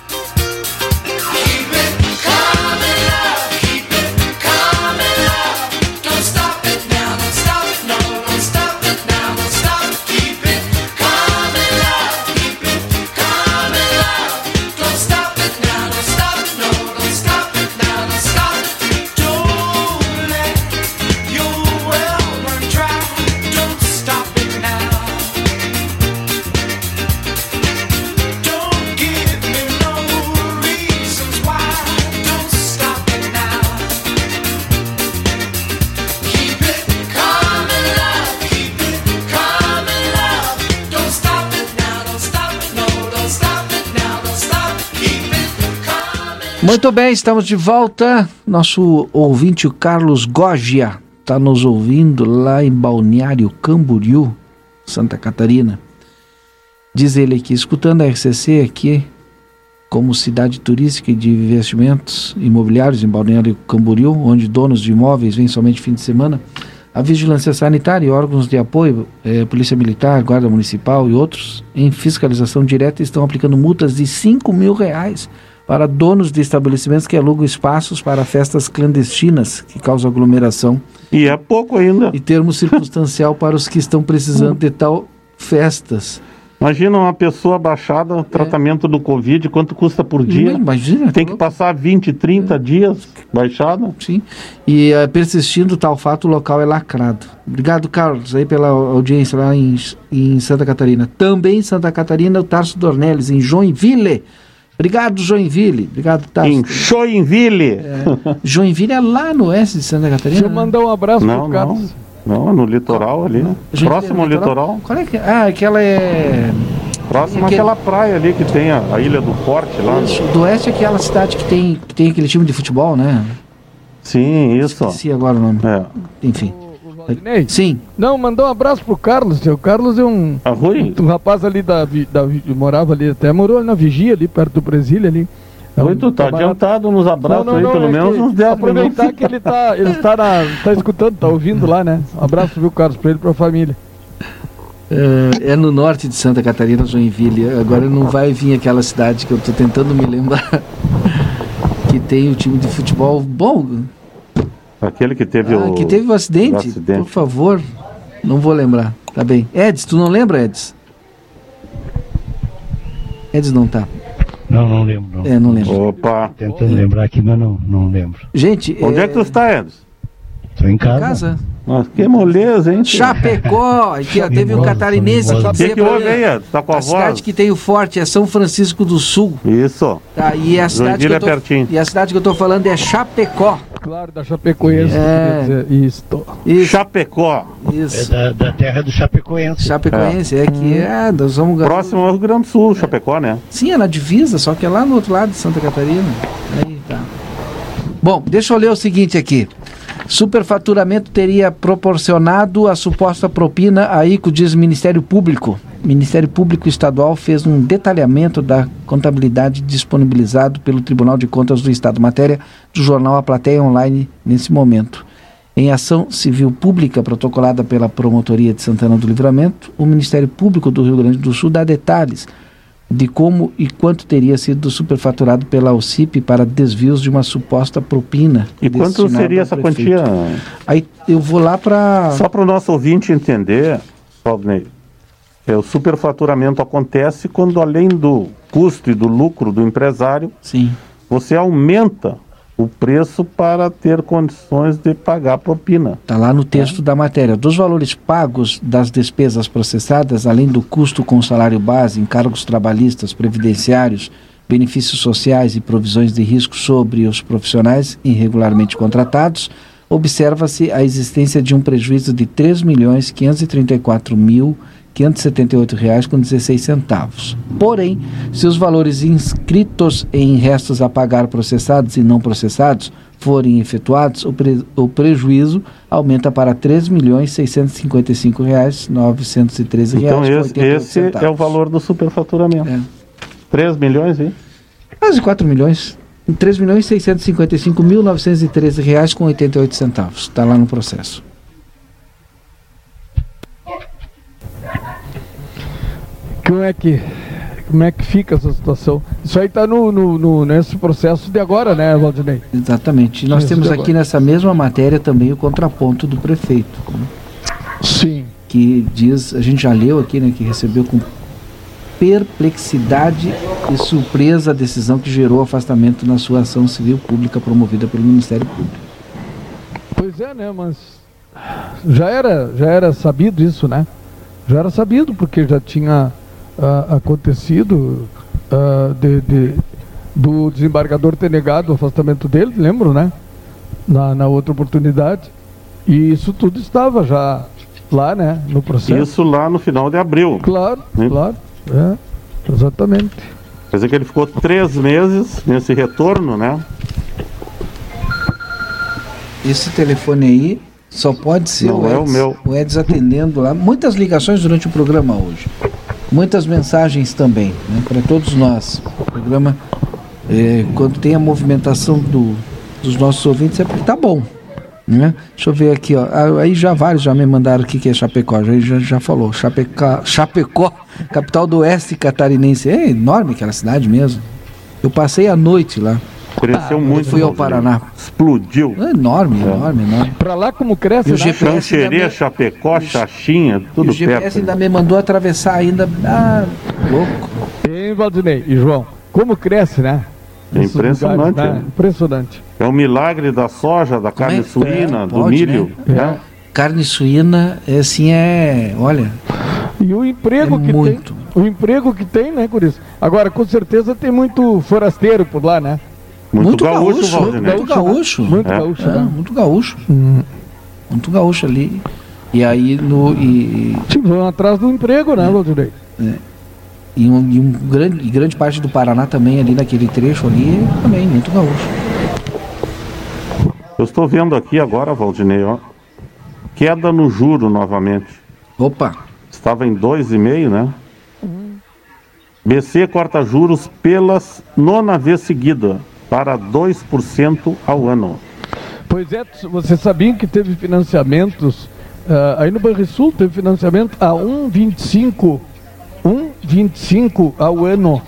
Muito bem, estamos de volta. Nosso ouvinte, o Carlos Gogia, está nos ouvindo lá em Balneário Camboriú, Santa Catarina. Diz ele aqui, escutando a RCC aqui, como cidade turística e de investimentos imobiliários em Balneário Camboriú, onde donos de imóveis vêm somente fim de semana, a vigilância sanitária e órgãos de apoio, eh, Polícia Militar, Guarda Municipal e outros, em fiscalização direta, estão aplicando multas de 5 mil reais para donos de estabelecimentos que alugam espaços para festas clandestinas que causam aglomeração. E é pouco ainda. E termo circunstancial para os que estão precisando de tal festas. Imagina uma pessoa baixada, tratamento do Covid, quanto custa por dia? Imagina. Tem que passar 20, 30 dias baixada? Sim. E eh, persistindo tal fato, o local é lacrado. Obrigado, Carlos, aí pela audiência lá em, em Santa Catarina. Também em Santa Catarina, o Tarso Dornelles, em Joinville. Obrigado, Joinville. Obrigado, Tarso. Em Joinville. É, Joinville é lá no oeste de Santa Catarina. Deixa eu mandar um abraço Não, pro Carlos. Não, no litoral ali. Joinville Próximo ao é litoral. Qual é que Ah, aquela é. Próximo Aquele- àquela praia ali que tem a, a Ilha do Forte lá. Isso, do oeste é aquela cidade que tem, que tem aquele time de futebol, né? Sim, isso. Esqueci agora o nome. É. Enfim. Valdinei? Sim. Não, mandou um abraço pro Carlos. O Carlos é um, Arrui? um rapaz ali da, da morava ali, até morou ali na Vigia, ali perto do Brasília ali. É Oi, tu tá adiantado nos abraços Não, não, aí, não, pelo é menos que uns 10 Aproveitar minutos. que ele tá, ele tá, na, tá escutando, tá ouvindo lá, né? Um abraço, viu, Carlos, pra ele e pra família. É, é no norte de Santa Catarina, Joinville. Agora não vai vir aquela cidade que eu tô tentando me lembrar. que tem o time de futebol bom. Aquele que teve Ah, o. que teve o acidente. o acidente. Por favor. Não vou lembrar. Tá bem. Eds, tu não lembra, Eds? Eds não tá. Não, não lembro. Não. É, não lembro. Opa. Tentando lembrar aqui, mas não, não lembro. Gente, Onde é que tu está, Edson? Tô em casa. casa? Nossa, que moleza, hein? Chapecó, aqui ó, teve um catarinense que dizia que houve aí, Edson? Tá com a, A cidade que tem o forte é São Francisco do Sul. Isso. Tá, e a cidade que eu é tô, pertinho. E a cidade que eu tô falando é Chapecó. Claro, da Chapecoense. É. Isso. Isso. Chapecó. Isso. É da, da terra do Chapecoense. Chapecoense, é, que é, nós vamos Próximo ao Rio Grande do Sul, Chapecó, né? Sim, é na divisa, só que é lá no outro lado de Santa Catarina. Aí tá. Bom, deixa eu ler o seguinte aqui. Superfaturamento teria proporcionado a suposta propina, aí que diz Ministério Público. Ministério Público Estadual fez um detalhamento da contabilidade disponibilizado pelo Tribunal de Contas do Estado. Matéria do jornal A Plateia Online nesse momento. Em ação civil pública protocolada pela Promotoria de Santana do Livramento, o Ministério Público do Rio Grande do Sul dá detalhes de como e quanto teria sido superfaturado pela OCIP para desvios de uma suposta propina. E quanto seria essa quantia? Aí eu vou lá para. Só para o nosso ouvinte entender, Valdney, é, o superfaturamento acontece quando, além do custo e do lucro do empresário, Sim. você aumenta o preço para ter condições de pagar a propina. Está lá no texto da matéria. Dos valores pagos das despesas processadas, além do custo com salário base, encargos trabalhistas, previdenciários, benefícios sociais e provisões de risco sobre os profissionais irregularmente contratados, observa-se a existência de um prejuízo de R$ 3.534.578,16 reais com 16 centavos. Porém, se os valores inscritos em restos a pagar processados e não processados forem efetuados, o, pre- o prejuízo aumenta para R$ 3.655.913 Então reais esse, 88 esse é o valor do superfaturamento. 3 milhões, hein? Quase 4 milhões. R$ 3 milhões 655.913 reais com 88 centavos. Está lá no processo. Como é que como é que fica essa situação? Isso aí está no, no- no- nesse processo de agora, né, Valdinei? Exatamente. Nós Isso temos aqui nessa mesma matéria também o contraponto do prefeito. né? Sim. Que diz, a gente já leu aqui, né, que recebeu com perplexidade e surpresa a decisão que gerou afastamento na sua ação civil pública promovida pelo Ministério Público. Pois é, né, mas já era, já era sabido isso, né? Já era sabido porque já tinha ah, acontecido ah, de, de- do desembargador ter negado o afastamento dele, lembro, né? Na, na outra oportunidade. E isso tudo estava já lá, né? No processo. Isso lá no final de abril. Claro, Né? claro. É, exatamente. Quer dizer que ele ficou três meses nesse retorno, né? Esse telefone aí só pode ser Não o é o meu. o Eds atendendo lá. Muitas ligações durante o programa hoje. Muitas mensagens também, né, para todos nós. O programa, é, quando tem a movimentação do- dos nossos ouvintes, é porque tá bom. Né? Deixa eu ver aqui, ó. Ah, Aí já vários já me mandaram aqui que é Chapecó, já, já, já falou. Chapecó, Chapecó, capital do oeste catarinense. É enorme aquela cidade mesmo. Eu passei a noite lá. Cresceu Eu muito. Fui ao. Paraná. Explodiu. É enorme, enorme, enorme. Pra lá como cresce, E o né? Xanxerê, me- Chapecó, Xaxinha, E tudo o GPS perto. ainda me mandou atravessar ainda. Ah, louco. Hein, Valdinei e João? Como cresce, né? É impressionante, lugares, né? né? Impressionante. É o milagre da soja, da carne é? suína, É, do pode, milho. né? né? Carne suína, é assim, é. Olha. E o emprego É que muito. tem. O emprego que tem, né, Curis? Agora, com certeza tem muito forasteiro por lá, né? Muito gaúcho, Valdinei. Muito gaúcho. Muito É. gaúcho, É, né? muito gaúcho. Hum. Muito gaúcho ali. E aí no. E, Sim, vão atrás do emprego, né, Valdinei? e, um, e um grande, e grande parte do Paraná também, ali naquele trecho ali, também, muito gaúcho. Eu estou vendo aqui agora, Valdinei, ó. Queda no juro novamente. Opa! Estava em 2,5, né? BC corta juros pelas nona vez seguida para 2% ao ano. Pois é, vocês sabiam que teve financiamentos, ah, aí no Banrisul teve financiamento a 1,25 1,25 ao ano.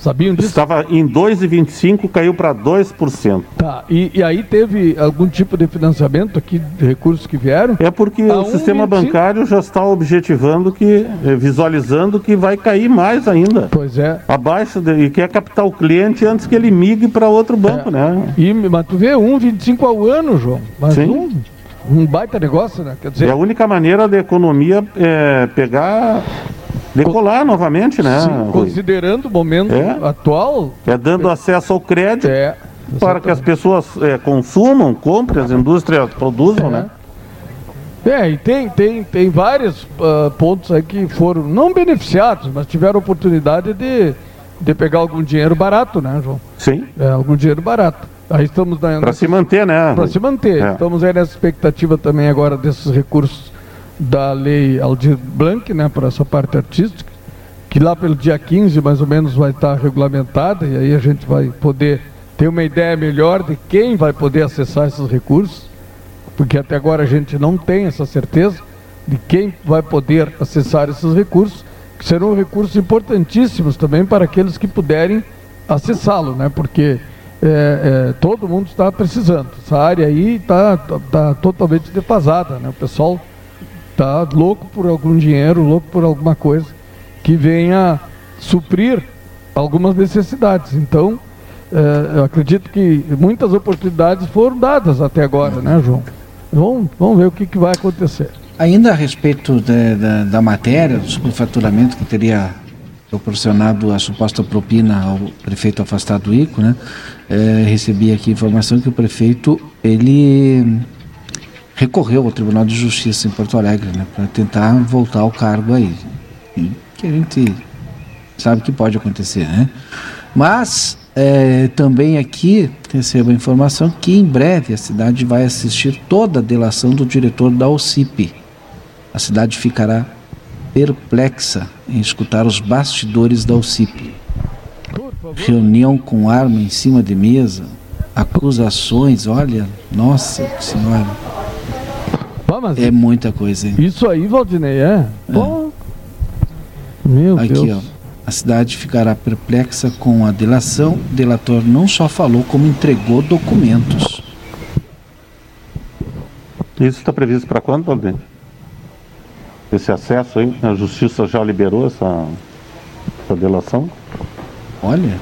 Sabiam disso? Estava em 2,25, caiu para 2%. Tá, e, e aí teve algum tipo de financiamento aqui, de recursos que vieram? É porque A o sistema 1,25. bancário já está objetivando que, eh, visualizando que vai cair mais ainda. Pois é. Abaixo de, e quer captar o cliente antes que ele migre para outro banco, né? E, mas tu vê, 1,25 ao ano, João. Mas Sim. um, um baita negócio, né? Quer dizer, É a única maneira da economia é, pegar, decolar novamente, né? sim, considerando o momento É. atual, É dando acesso ao crédito é, para que as pessoas é, consumam, comprem, as indústrias produzam, né? É, e tem, tem, tem vários ah, pontos aí que foram não beneficiados, mas tiveram oportunidade de, de pegar algum dinheiro barato, né, João? Sim. É, algum dinheiro barato. Aí estamos na, Para se manter, né? Para se manter. É. Estamos aí nessa expectativa também agora desses recursos da lei Aldir Blanc, né, para essa parte artística, que lá pelo dia 15 mais ou menos vai estar regulamentada e aí a gente vai poder ter uma ideia melhor de quem vai poder acessar esses recursos, porque até agora a gente não tem essa certeza de quem vai poder acessar esses recursos, que serão recursos importantíssimos também para aqueles que puderem acessá-lo, né? Porque é, é, todo mundo está precisando. Essa área aí está tá, tá totalmente defasada, né? O pessoal está louco por algum dinheiro, louco por alguma coisa que venha suprir algumas necessidades. Então, é, eu acredito que muitas oportunidades foram dadas até agora, né, João? Vamos, vamos ver o que, que vai acontecer. Ainda a respeito da, da, da matéria, do superfaturamento que teria proporcionado a suposta propina ao prefeito afastado do ICO, né? É, recebi aqui informação que o prefeito ele recorreu ao Tribunal de Justiça em Porto Alegre, né, para tentar voltar ao cargo aí. Que a gente sabe que pode acontecer, né? Mas é, também aqui recebo a informação que em breve a cidade vai assistir toda a delação do diretor da OCIP. A cidade ficará perplexa em escutar os bastidores da OCIP. Reunião com arma em cima de mesa, acusações, olha, nossa senhora. É muita coisa, hein? Isso aí, Valdinei, é? Pô. Meu Aqui, Deus. ó. A cidade ficará perplexa com a delação. O delator não só falou, como entregou documentos. Isso está previsto para quando, Valdemir? Esse acesso aí, a justiça já liberou essa, essa delação? Olha.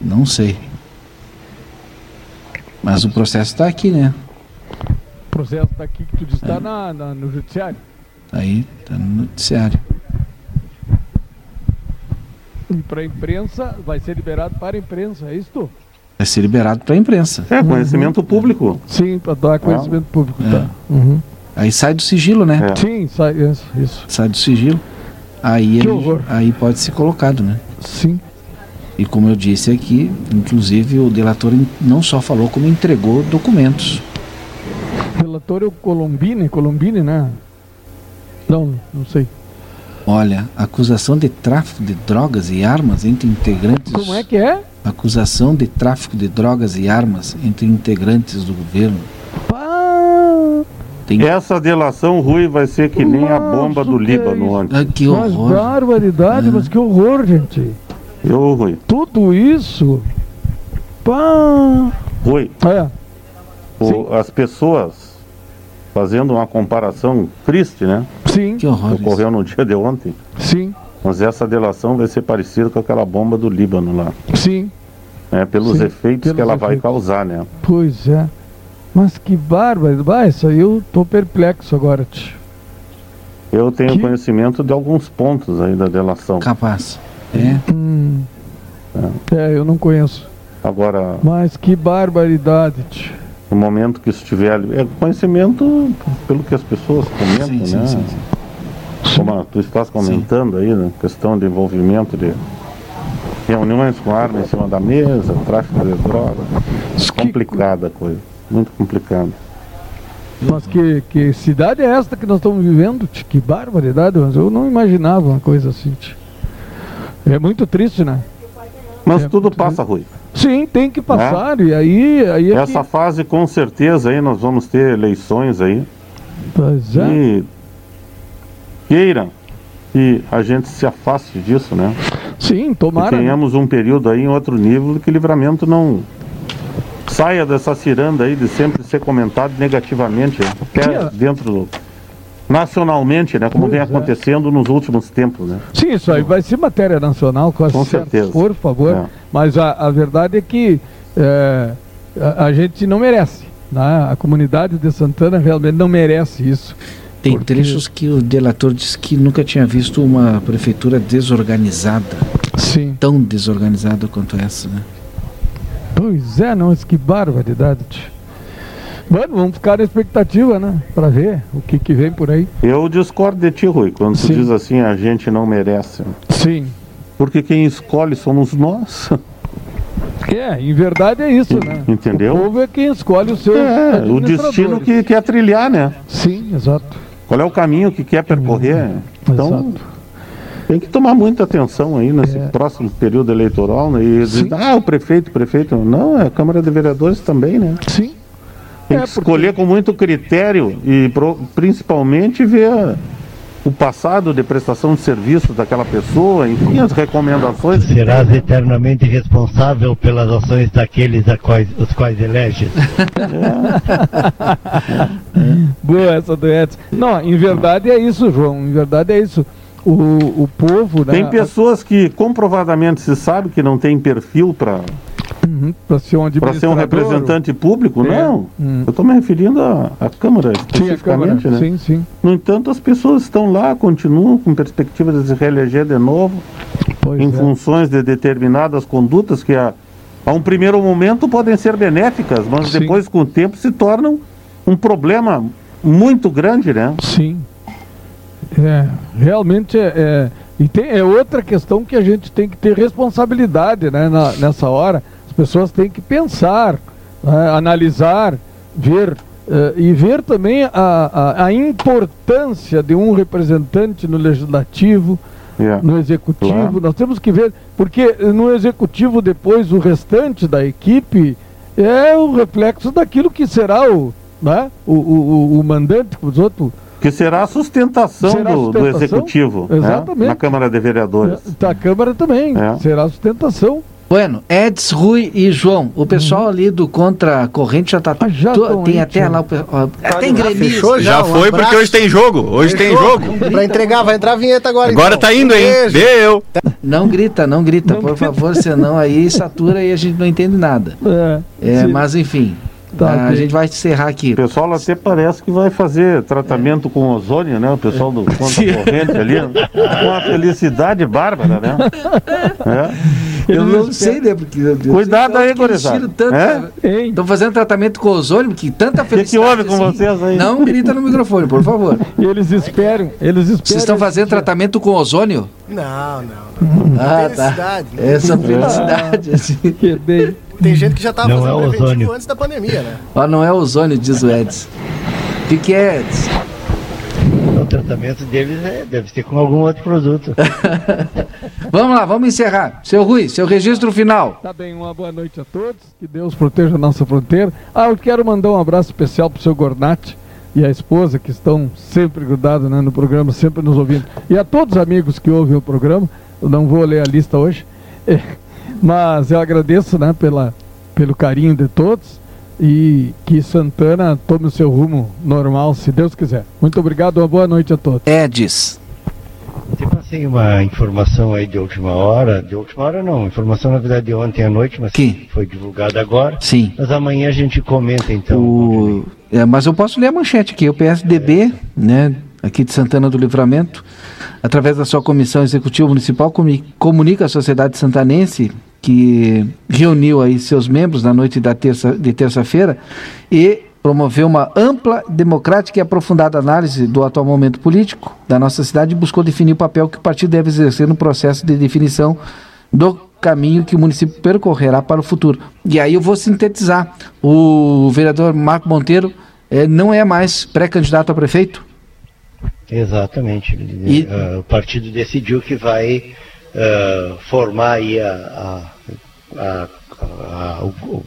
Não sei. Mas o processo está aqui, né? O processo está aqui que tu disse, está na, na- no judiciário. Aí, tá no noticiário. E para a imprensa, vai ser liberado para a imprensa, é isso? Vai ser liberado para a imprensa. É, conhecimento público. Sim, para dar conhecimento público, É. tá. Uhum. Aí sai do sigilo, né? Sim, sai, isso, isso. Sai do sigilo. Aí, Que ele- horror. aí pode ser colocado, né? Sim. E como eu disse aqui, inclusive o delator não só falou, como entregou documentos. Relatório Colombini, Colombini, né? Não, não sei. Olha, acusação de tráfico de drogas e armas entre integrantes. Como é que é? Acusação de tráfico de drogas e armas entre integrantes do governo. Essa delação, Rui, vai ser que nem a bomba do Líbano ontem. Ah, que Mas horror. barbaridade, mas que horror, gente. Eu, Rui. Tudo isso. Pá. Rui. É. o- as pessoas fazendo uma comparação triste, né? Sim. Que horror. Ocorreu no dia de ontem. Sim. Mas essa delação vai ser parecida com aquela bomba do Líbano lá. Sim. É, pelos Sim, efeitos que pelos ela vai efeitos. causar, né? Pois é. Mas que bárbaro. Vai, isso aí eu tô perplexo agora, tio. Eu tenho conhecimento de alguns pontos aí da delação. Capaz. É. Hum. É, eu não conheço. Agora, Mas que barbaridade, tio. No momento que isso estiver ali, é conhecimento pelo que as pessoas comentam, Sim, sim, né? sim, Como tu estás comentando aí, né? Questão de envolvimento de reuniões com arma em cima da mesa, tráfico de droga. Complicada a coisa. Muito complicada. Mas que, que cidade é esta que nós estamos vivendo? Que barbaridade, mas eu não imaginava uma coisa assim. É muito triste, né? Mas tudo passa, Rui. Sim, tem que passar. E aí, aí é Essa fase, com certeza, aí nós vamos ter eleições aí. Pois é. E queira que a gente se afaste disso, né? Sim, tomara. Que tenhamos um período aí em outro nível que livramento não saia dessa ciranda aí de sempre ser comentado negativamente, né? até dentro do nacionalmente, né? Como Pois vem é. acontecendo nos últimos tempos, né? Sim, isso aí vai ser matéria nacional, quase Com certo, certeza. Por favor. É. Mas a, a verdade é que é, a, a gente não merece. Né? A comunidade de Santana realmente não merece isso. Tem trechos que o delator disse que nunca tinha visto uma prefeitura desorganizada. Sim. Tão desorganizada quanto essa, né? Pois é, não, mas que barbaridade. tio. Mano, vamos ficar na expectativa, né? Pra ver o que, que vem por aí. Eu discordo de ti, Rui, quando tu diz assim, a gente não merece. Sim. Porque quem escolhe somos nós. É, em verdade é isso, né? Entendeu? O povo é quem escolhe o seu É, o destino que quer trilhar, né? Sim, exato. Qual é o caminho que quer percorrer? Então, tem que tomar muita atenção aí nesse É. próximo período eleitoral, né? E dizer, ah, o prefeito, o prefeito. Não, é a Câmara de Vereadores também, né? Sim. Tem que escolher com muito critério e pro- principalmente ver o passado de prestação de serviço daquela pessoa, enfim, as recomendações. Serás eternamente responsável pelas ações daqueles a quais, os quais eleges. Boa essa do Edson. Não, em verdade é isso, João. Em verdade é isso. O, o povo, né? Tem pessoas que comprovadamente se sabe que não tem perfil para para ser um para ser um representante público, É. não. Hum. Eu estou me referindo à, Câmara especificamente, Câmara, né? sim, sim. No entanto, as pessoas estão lá, continuam com perspectiva de se reeleger de novo, em é. funções de determinadas condutas que a, a um primeiro momento podem ser benéficas, mas Sim. depois com o tempo se tornam um problema muito grande, né? Sim. É, realmente é, é- e tem, é outra questão que a gente tem que ter responsabilidade né, na- nessa hora. As pessoas têm que pensar, né, analisar, ver eh, e ver também a, a, a importância de um representante no legislativo, Yeah. no executivo. Claro. Nós temos que ver, porque no executivo depois o restante da equipe é o reflexo daquilo que será o, né, o, o, o, mandante, os outros Que será a sustentação, Será a do, do sustentação? executivo né? Exatamente. na Câmara de Vereadores. Da Câmara também. É. Será a sustentação. Bueno, Eds, Rui e João, o pessoal ali do Contra Corrente já tá. to- tão tem aí, até lá gremista. Fechou já, Já um foi, porque hoje tem jogo. Hoje tem jogo. Pra entregar, vai entrar a vinheta agora. Agora então. tá indo, hein? Beijo. Deu. Não grita, não grita, por favor, senão aí satura e a gente não entende nada. É, Sim. mas enfim, Tá, a gente vai encerrar aqui. O pessoal até parece que vai fazer tratamento com ozônio, né? O pessoal do conta corrente ali. Com uma felicidade bárbara, né? É. Eu não sei, né? Porque, eu- eu Cuidado sei aí, que gurizada. tanto, É? Estão fazendo tratamento com ozônio, que tanta felicidade. houve com assim. vocês aí? Não grita no microfone, por favor. Eles esperam, eles esperam. Vocês estão fazendo tratamento com ozônio? Não, não. Ah, Felicidade. tá. Essa felicidade. assim. Que bem. Tem gente que já tava Não fazendo é preventivo ozônio. antes da pandemia, né? Ó, não é ozônio, diz o Edson. O que, que é, Edson? O tratamento deles é, deve ser com algum outro produto. Vamos lá, vamos encerrar. Seu Rui, seu registro final. Tá bem, uma boa noite a todos. Que Deus proteja a nossa fronteira. Ah, eu quero mandar um abraço especial pro seu Gornati e a esposa que estão sempre grudados né, no programa, sempre nos ouvindo. E a todos os amigos que ouvem o programa. Eu não vou ler a lista hoje. É, mas eu agradeço né, pela, pelo carinho de todos e que Santana tome o seu rumo normal, se Deus quiser. Muito obrigado, uma boa noite a todos. Edis. Te passei uma informação aí de última hora, de última hora não, informação na verdade de ontem à noite, mas que foi divulgada agora. Sim. Mas amanhã a gente comenta então. O... É, mas eu posso ler a manchete aqui. O PSDB, né, aqui de Santana do Livramento, através da sua comissão executiva municipal, comunica à sociedade santanense que reuniu aí seus membros na noite da terça, de terça-feira e promoveu uma ampla, democrática e aprofundada análise do atual momento político da nossa cidade e buscou definir o papel que o partido deve exercer no processo de definição do caminho que o município percorrerá para o futuro. E aí eu vou sintetizar. O vereador Marco Monteiro eh, não é mais pré-candidato a prefeito? Exatamente. E- Ah, o partido decidiu que vai ah, formar aí a, a- a-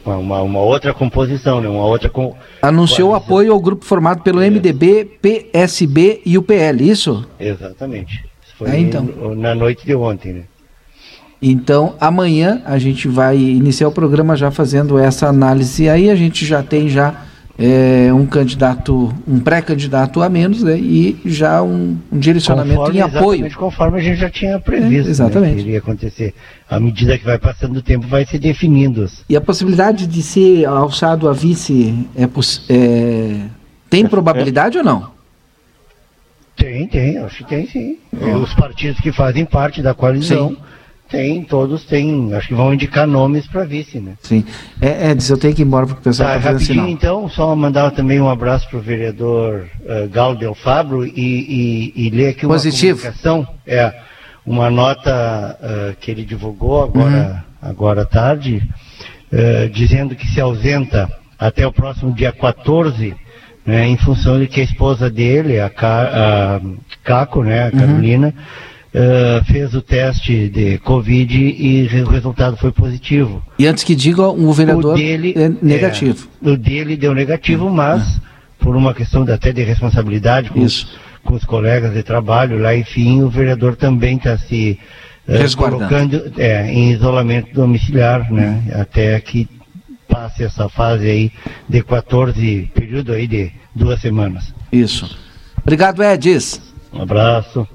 uma, uma outra composição, né? uma outra com, Anunciou apoio ao grupo formado pelo MDB, PSB e o PL, isso? Exatamente. Isso foi É, então. na noite de ontem, né? Então, amanhã a gente vai iniciar o programa já fazendo essa análise. Aí a gente já tem já eh, um candidato, um pré-candidato a menos, né? E já um, um direcionamento Conforme- em apoio. Exatamente conforme a gente já tinha previsto. É, exatamente. Né, que iria acontecer. À medida que vai passando o tempo, vai se definindo. E a possibilidade de ser alçado a vice é, é, tem probabilidade ou não? Tem, tem, acho que tem sim. E Os partidos que fazem parte da coalizão, Sim. Tem, todos têm, acho que vão indicar nomes para vice, né? Sim. É, Edson, eu tenho que ir embora porque o pessoal Tá, está fazendo rapidinho sinal. então, só mandar também um abraço para o vereador uh, Gal Del Fabro e, e, e ler aqui uma Positivo. comunicação, é, uma nota uh, que ele divulgou agora, Uhum. agora à tarde, eh, dizendo que se ausenta até o próximo dia 14, né, em função de que a esposa dele, a, Ca- a Caco, né, a Carolina, eh, fez o teste de Covid e o resultado foi positivo. E antes que diga, o vereador O dele é negativo. é, o dele deu negativo, mas por uma questão de- até de responsabilidade com, os, com os colegas de trabalho lá, enfim, o vereador também está se Resguardando. colocando é, em isolamento domiciliar, né? Até que passe essa fase aí de 14, período aí de duas semanas. Isso. Obrigado, Edis. Um abraço.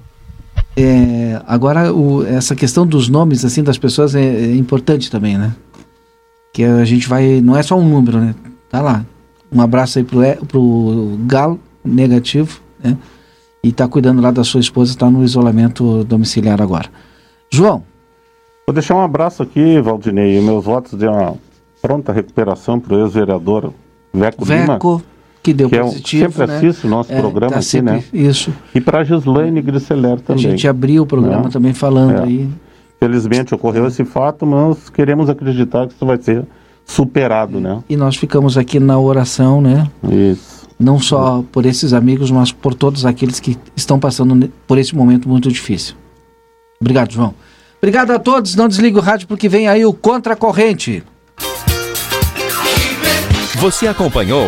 É, agora, o- essa questão dos nomes assim das pessoas é, é importante também, né? Que a gente vai. Não é só um número, né? Tá lá. Um abraço aí pro, pro Galo, negativo, né? E tá cuidando lá da sua esposa, tá no isolamento domiciliar agora. João. Vou deixar um abraço aqui, Valdinei. Meus votos de uma pronta recuperação para o ex-vereador Veco, Lima. Que deu que é um- positivo. sempre né? assiste o nosso É, programa tá aqui, sempre- né? Isso. E para a Gislaine Grisseler A também. gente abriu o programa né? também falando É. aí. Felizmente ocorreu esse fato, mas queremos acreditar que isso vai ser superado, né? E nós ficamos aqui na oração, né? Isso. Não só por esses amigos, mas por todos aqueles que estão passando por esse momento muito difícil. Obrigado, João. Obrigado a todos. Não desligue o rádio porque vem aí o Contra a Corrente. Você acompanhou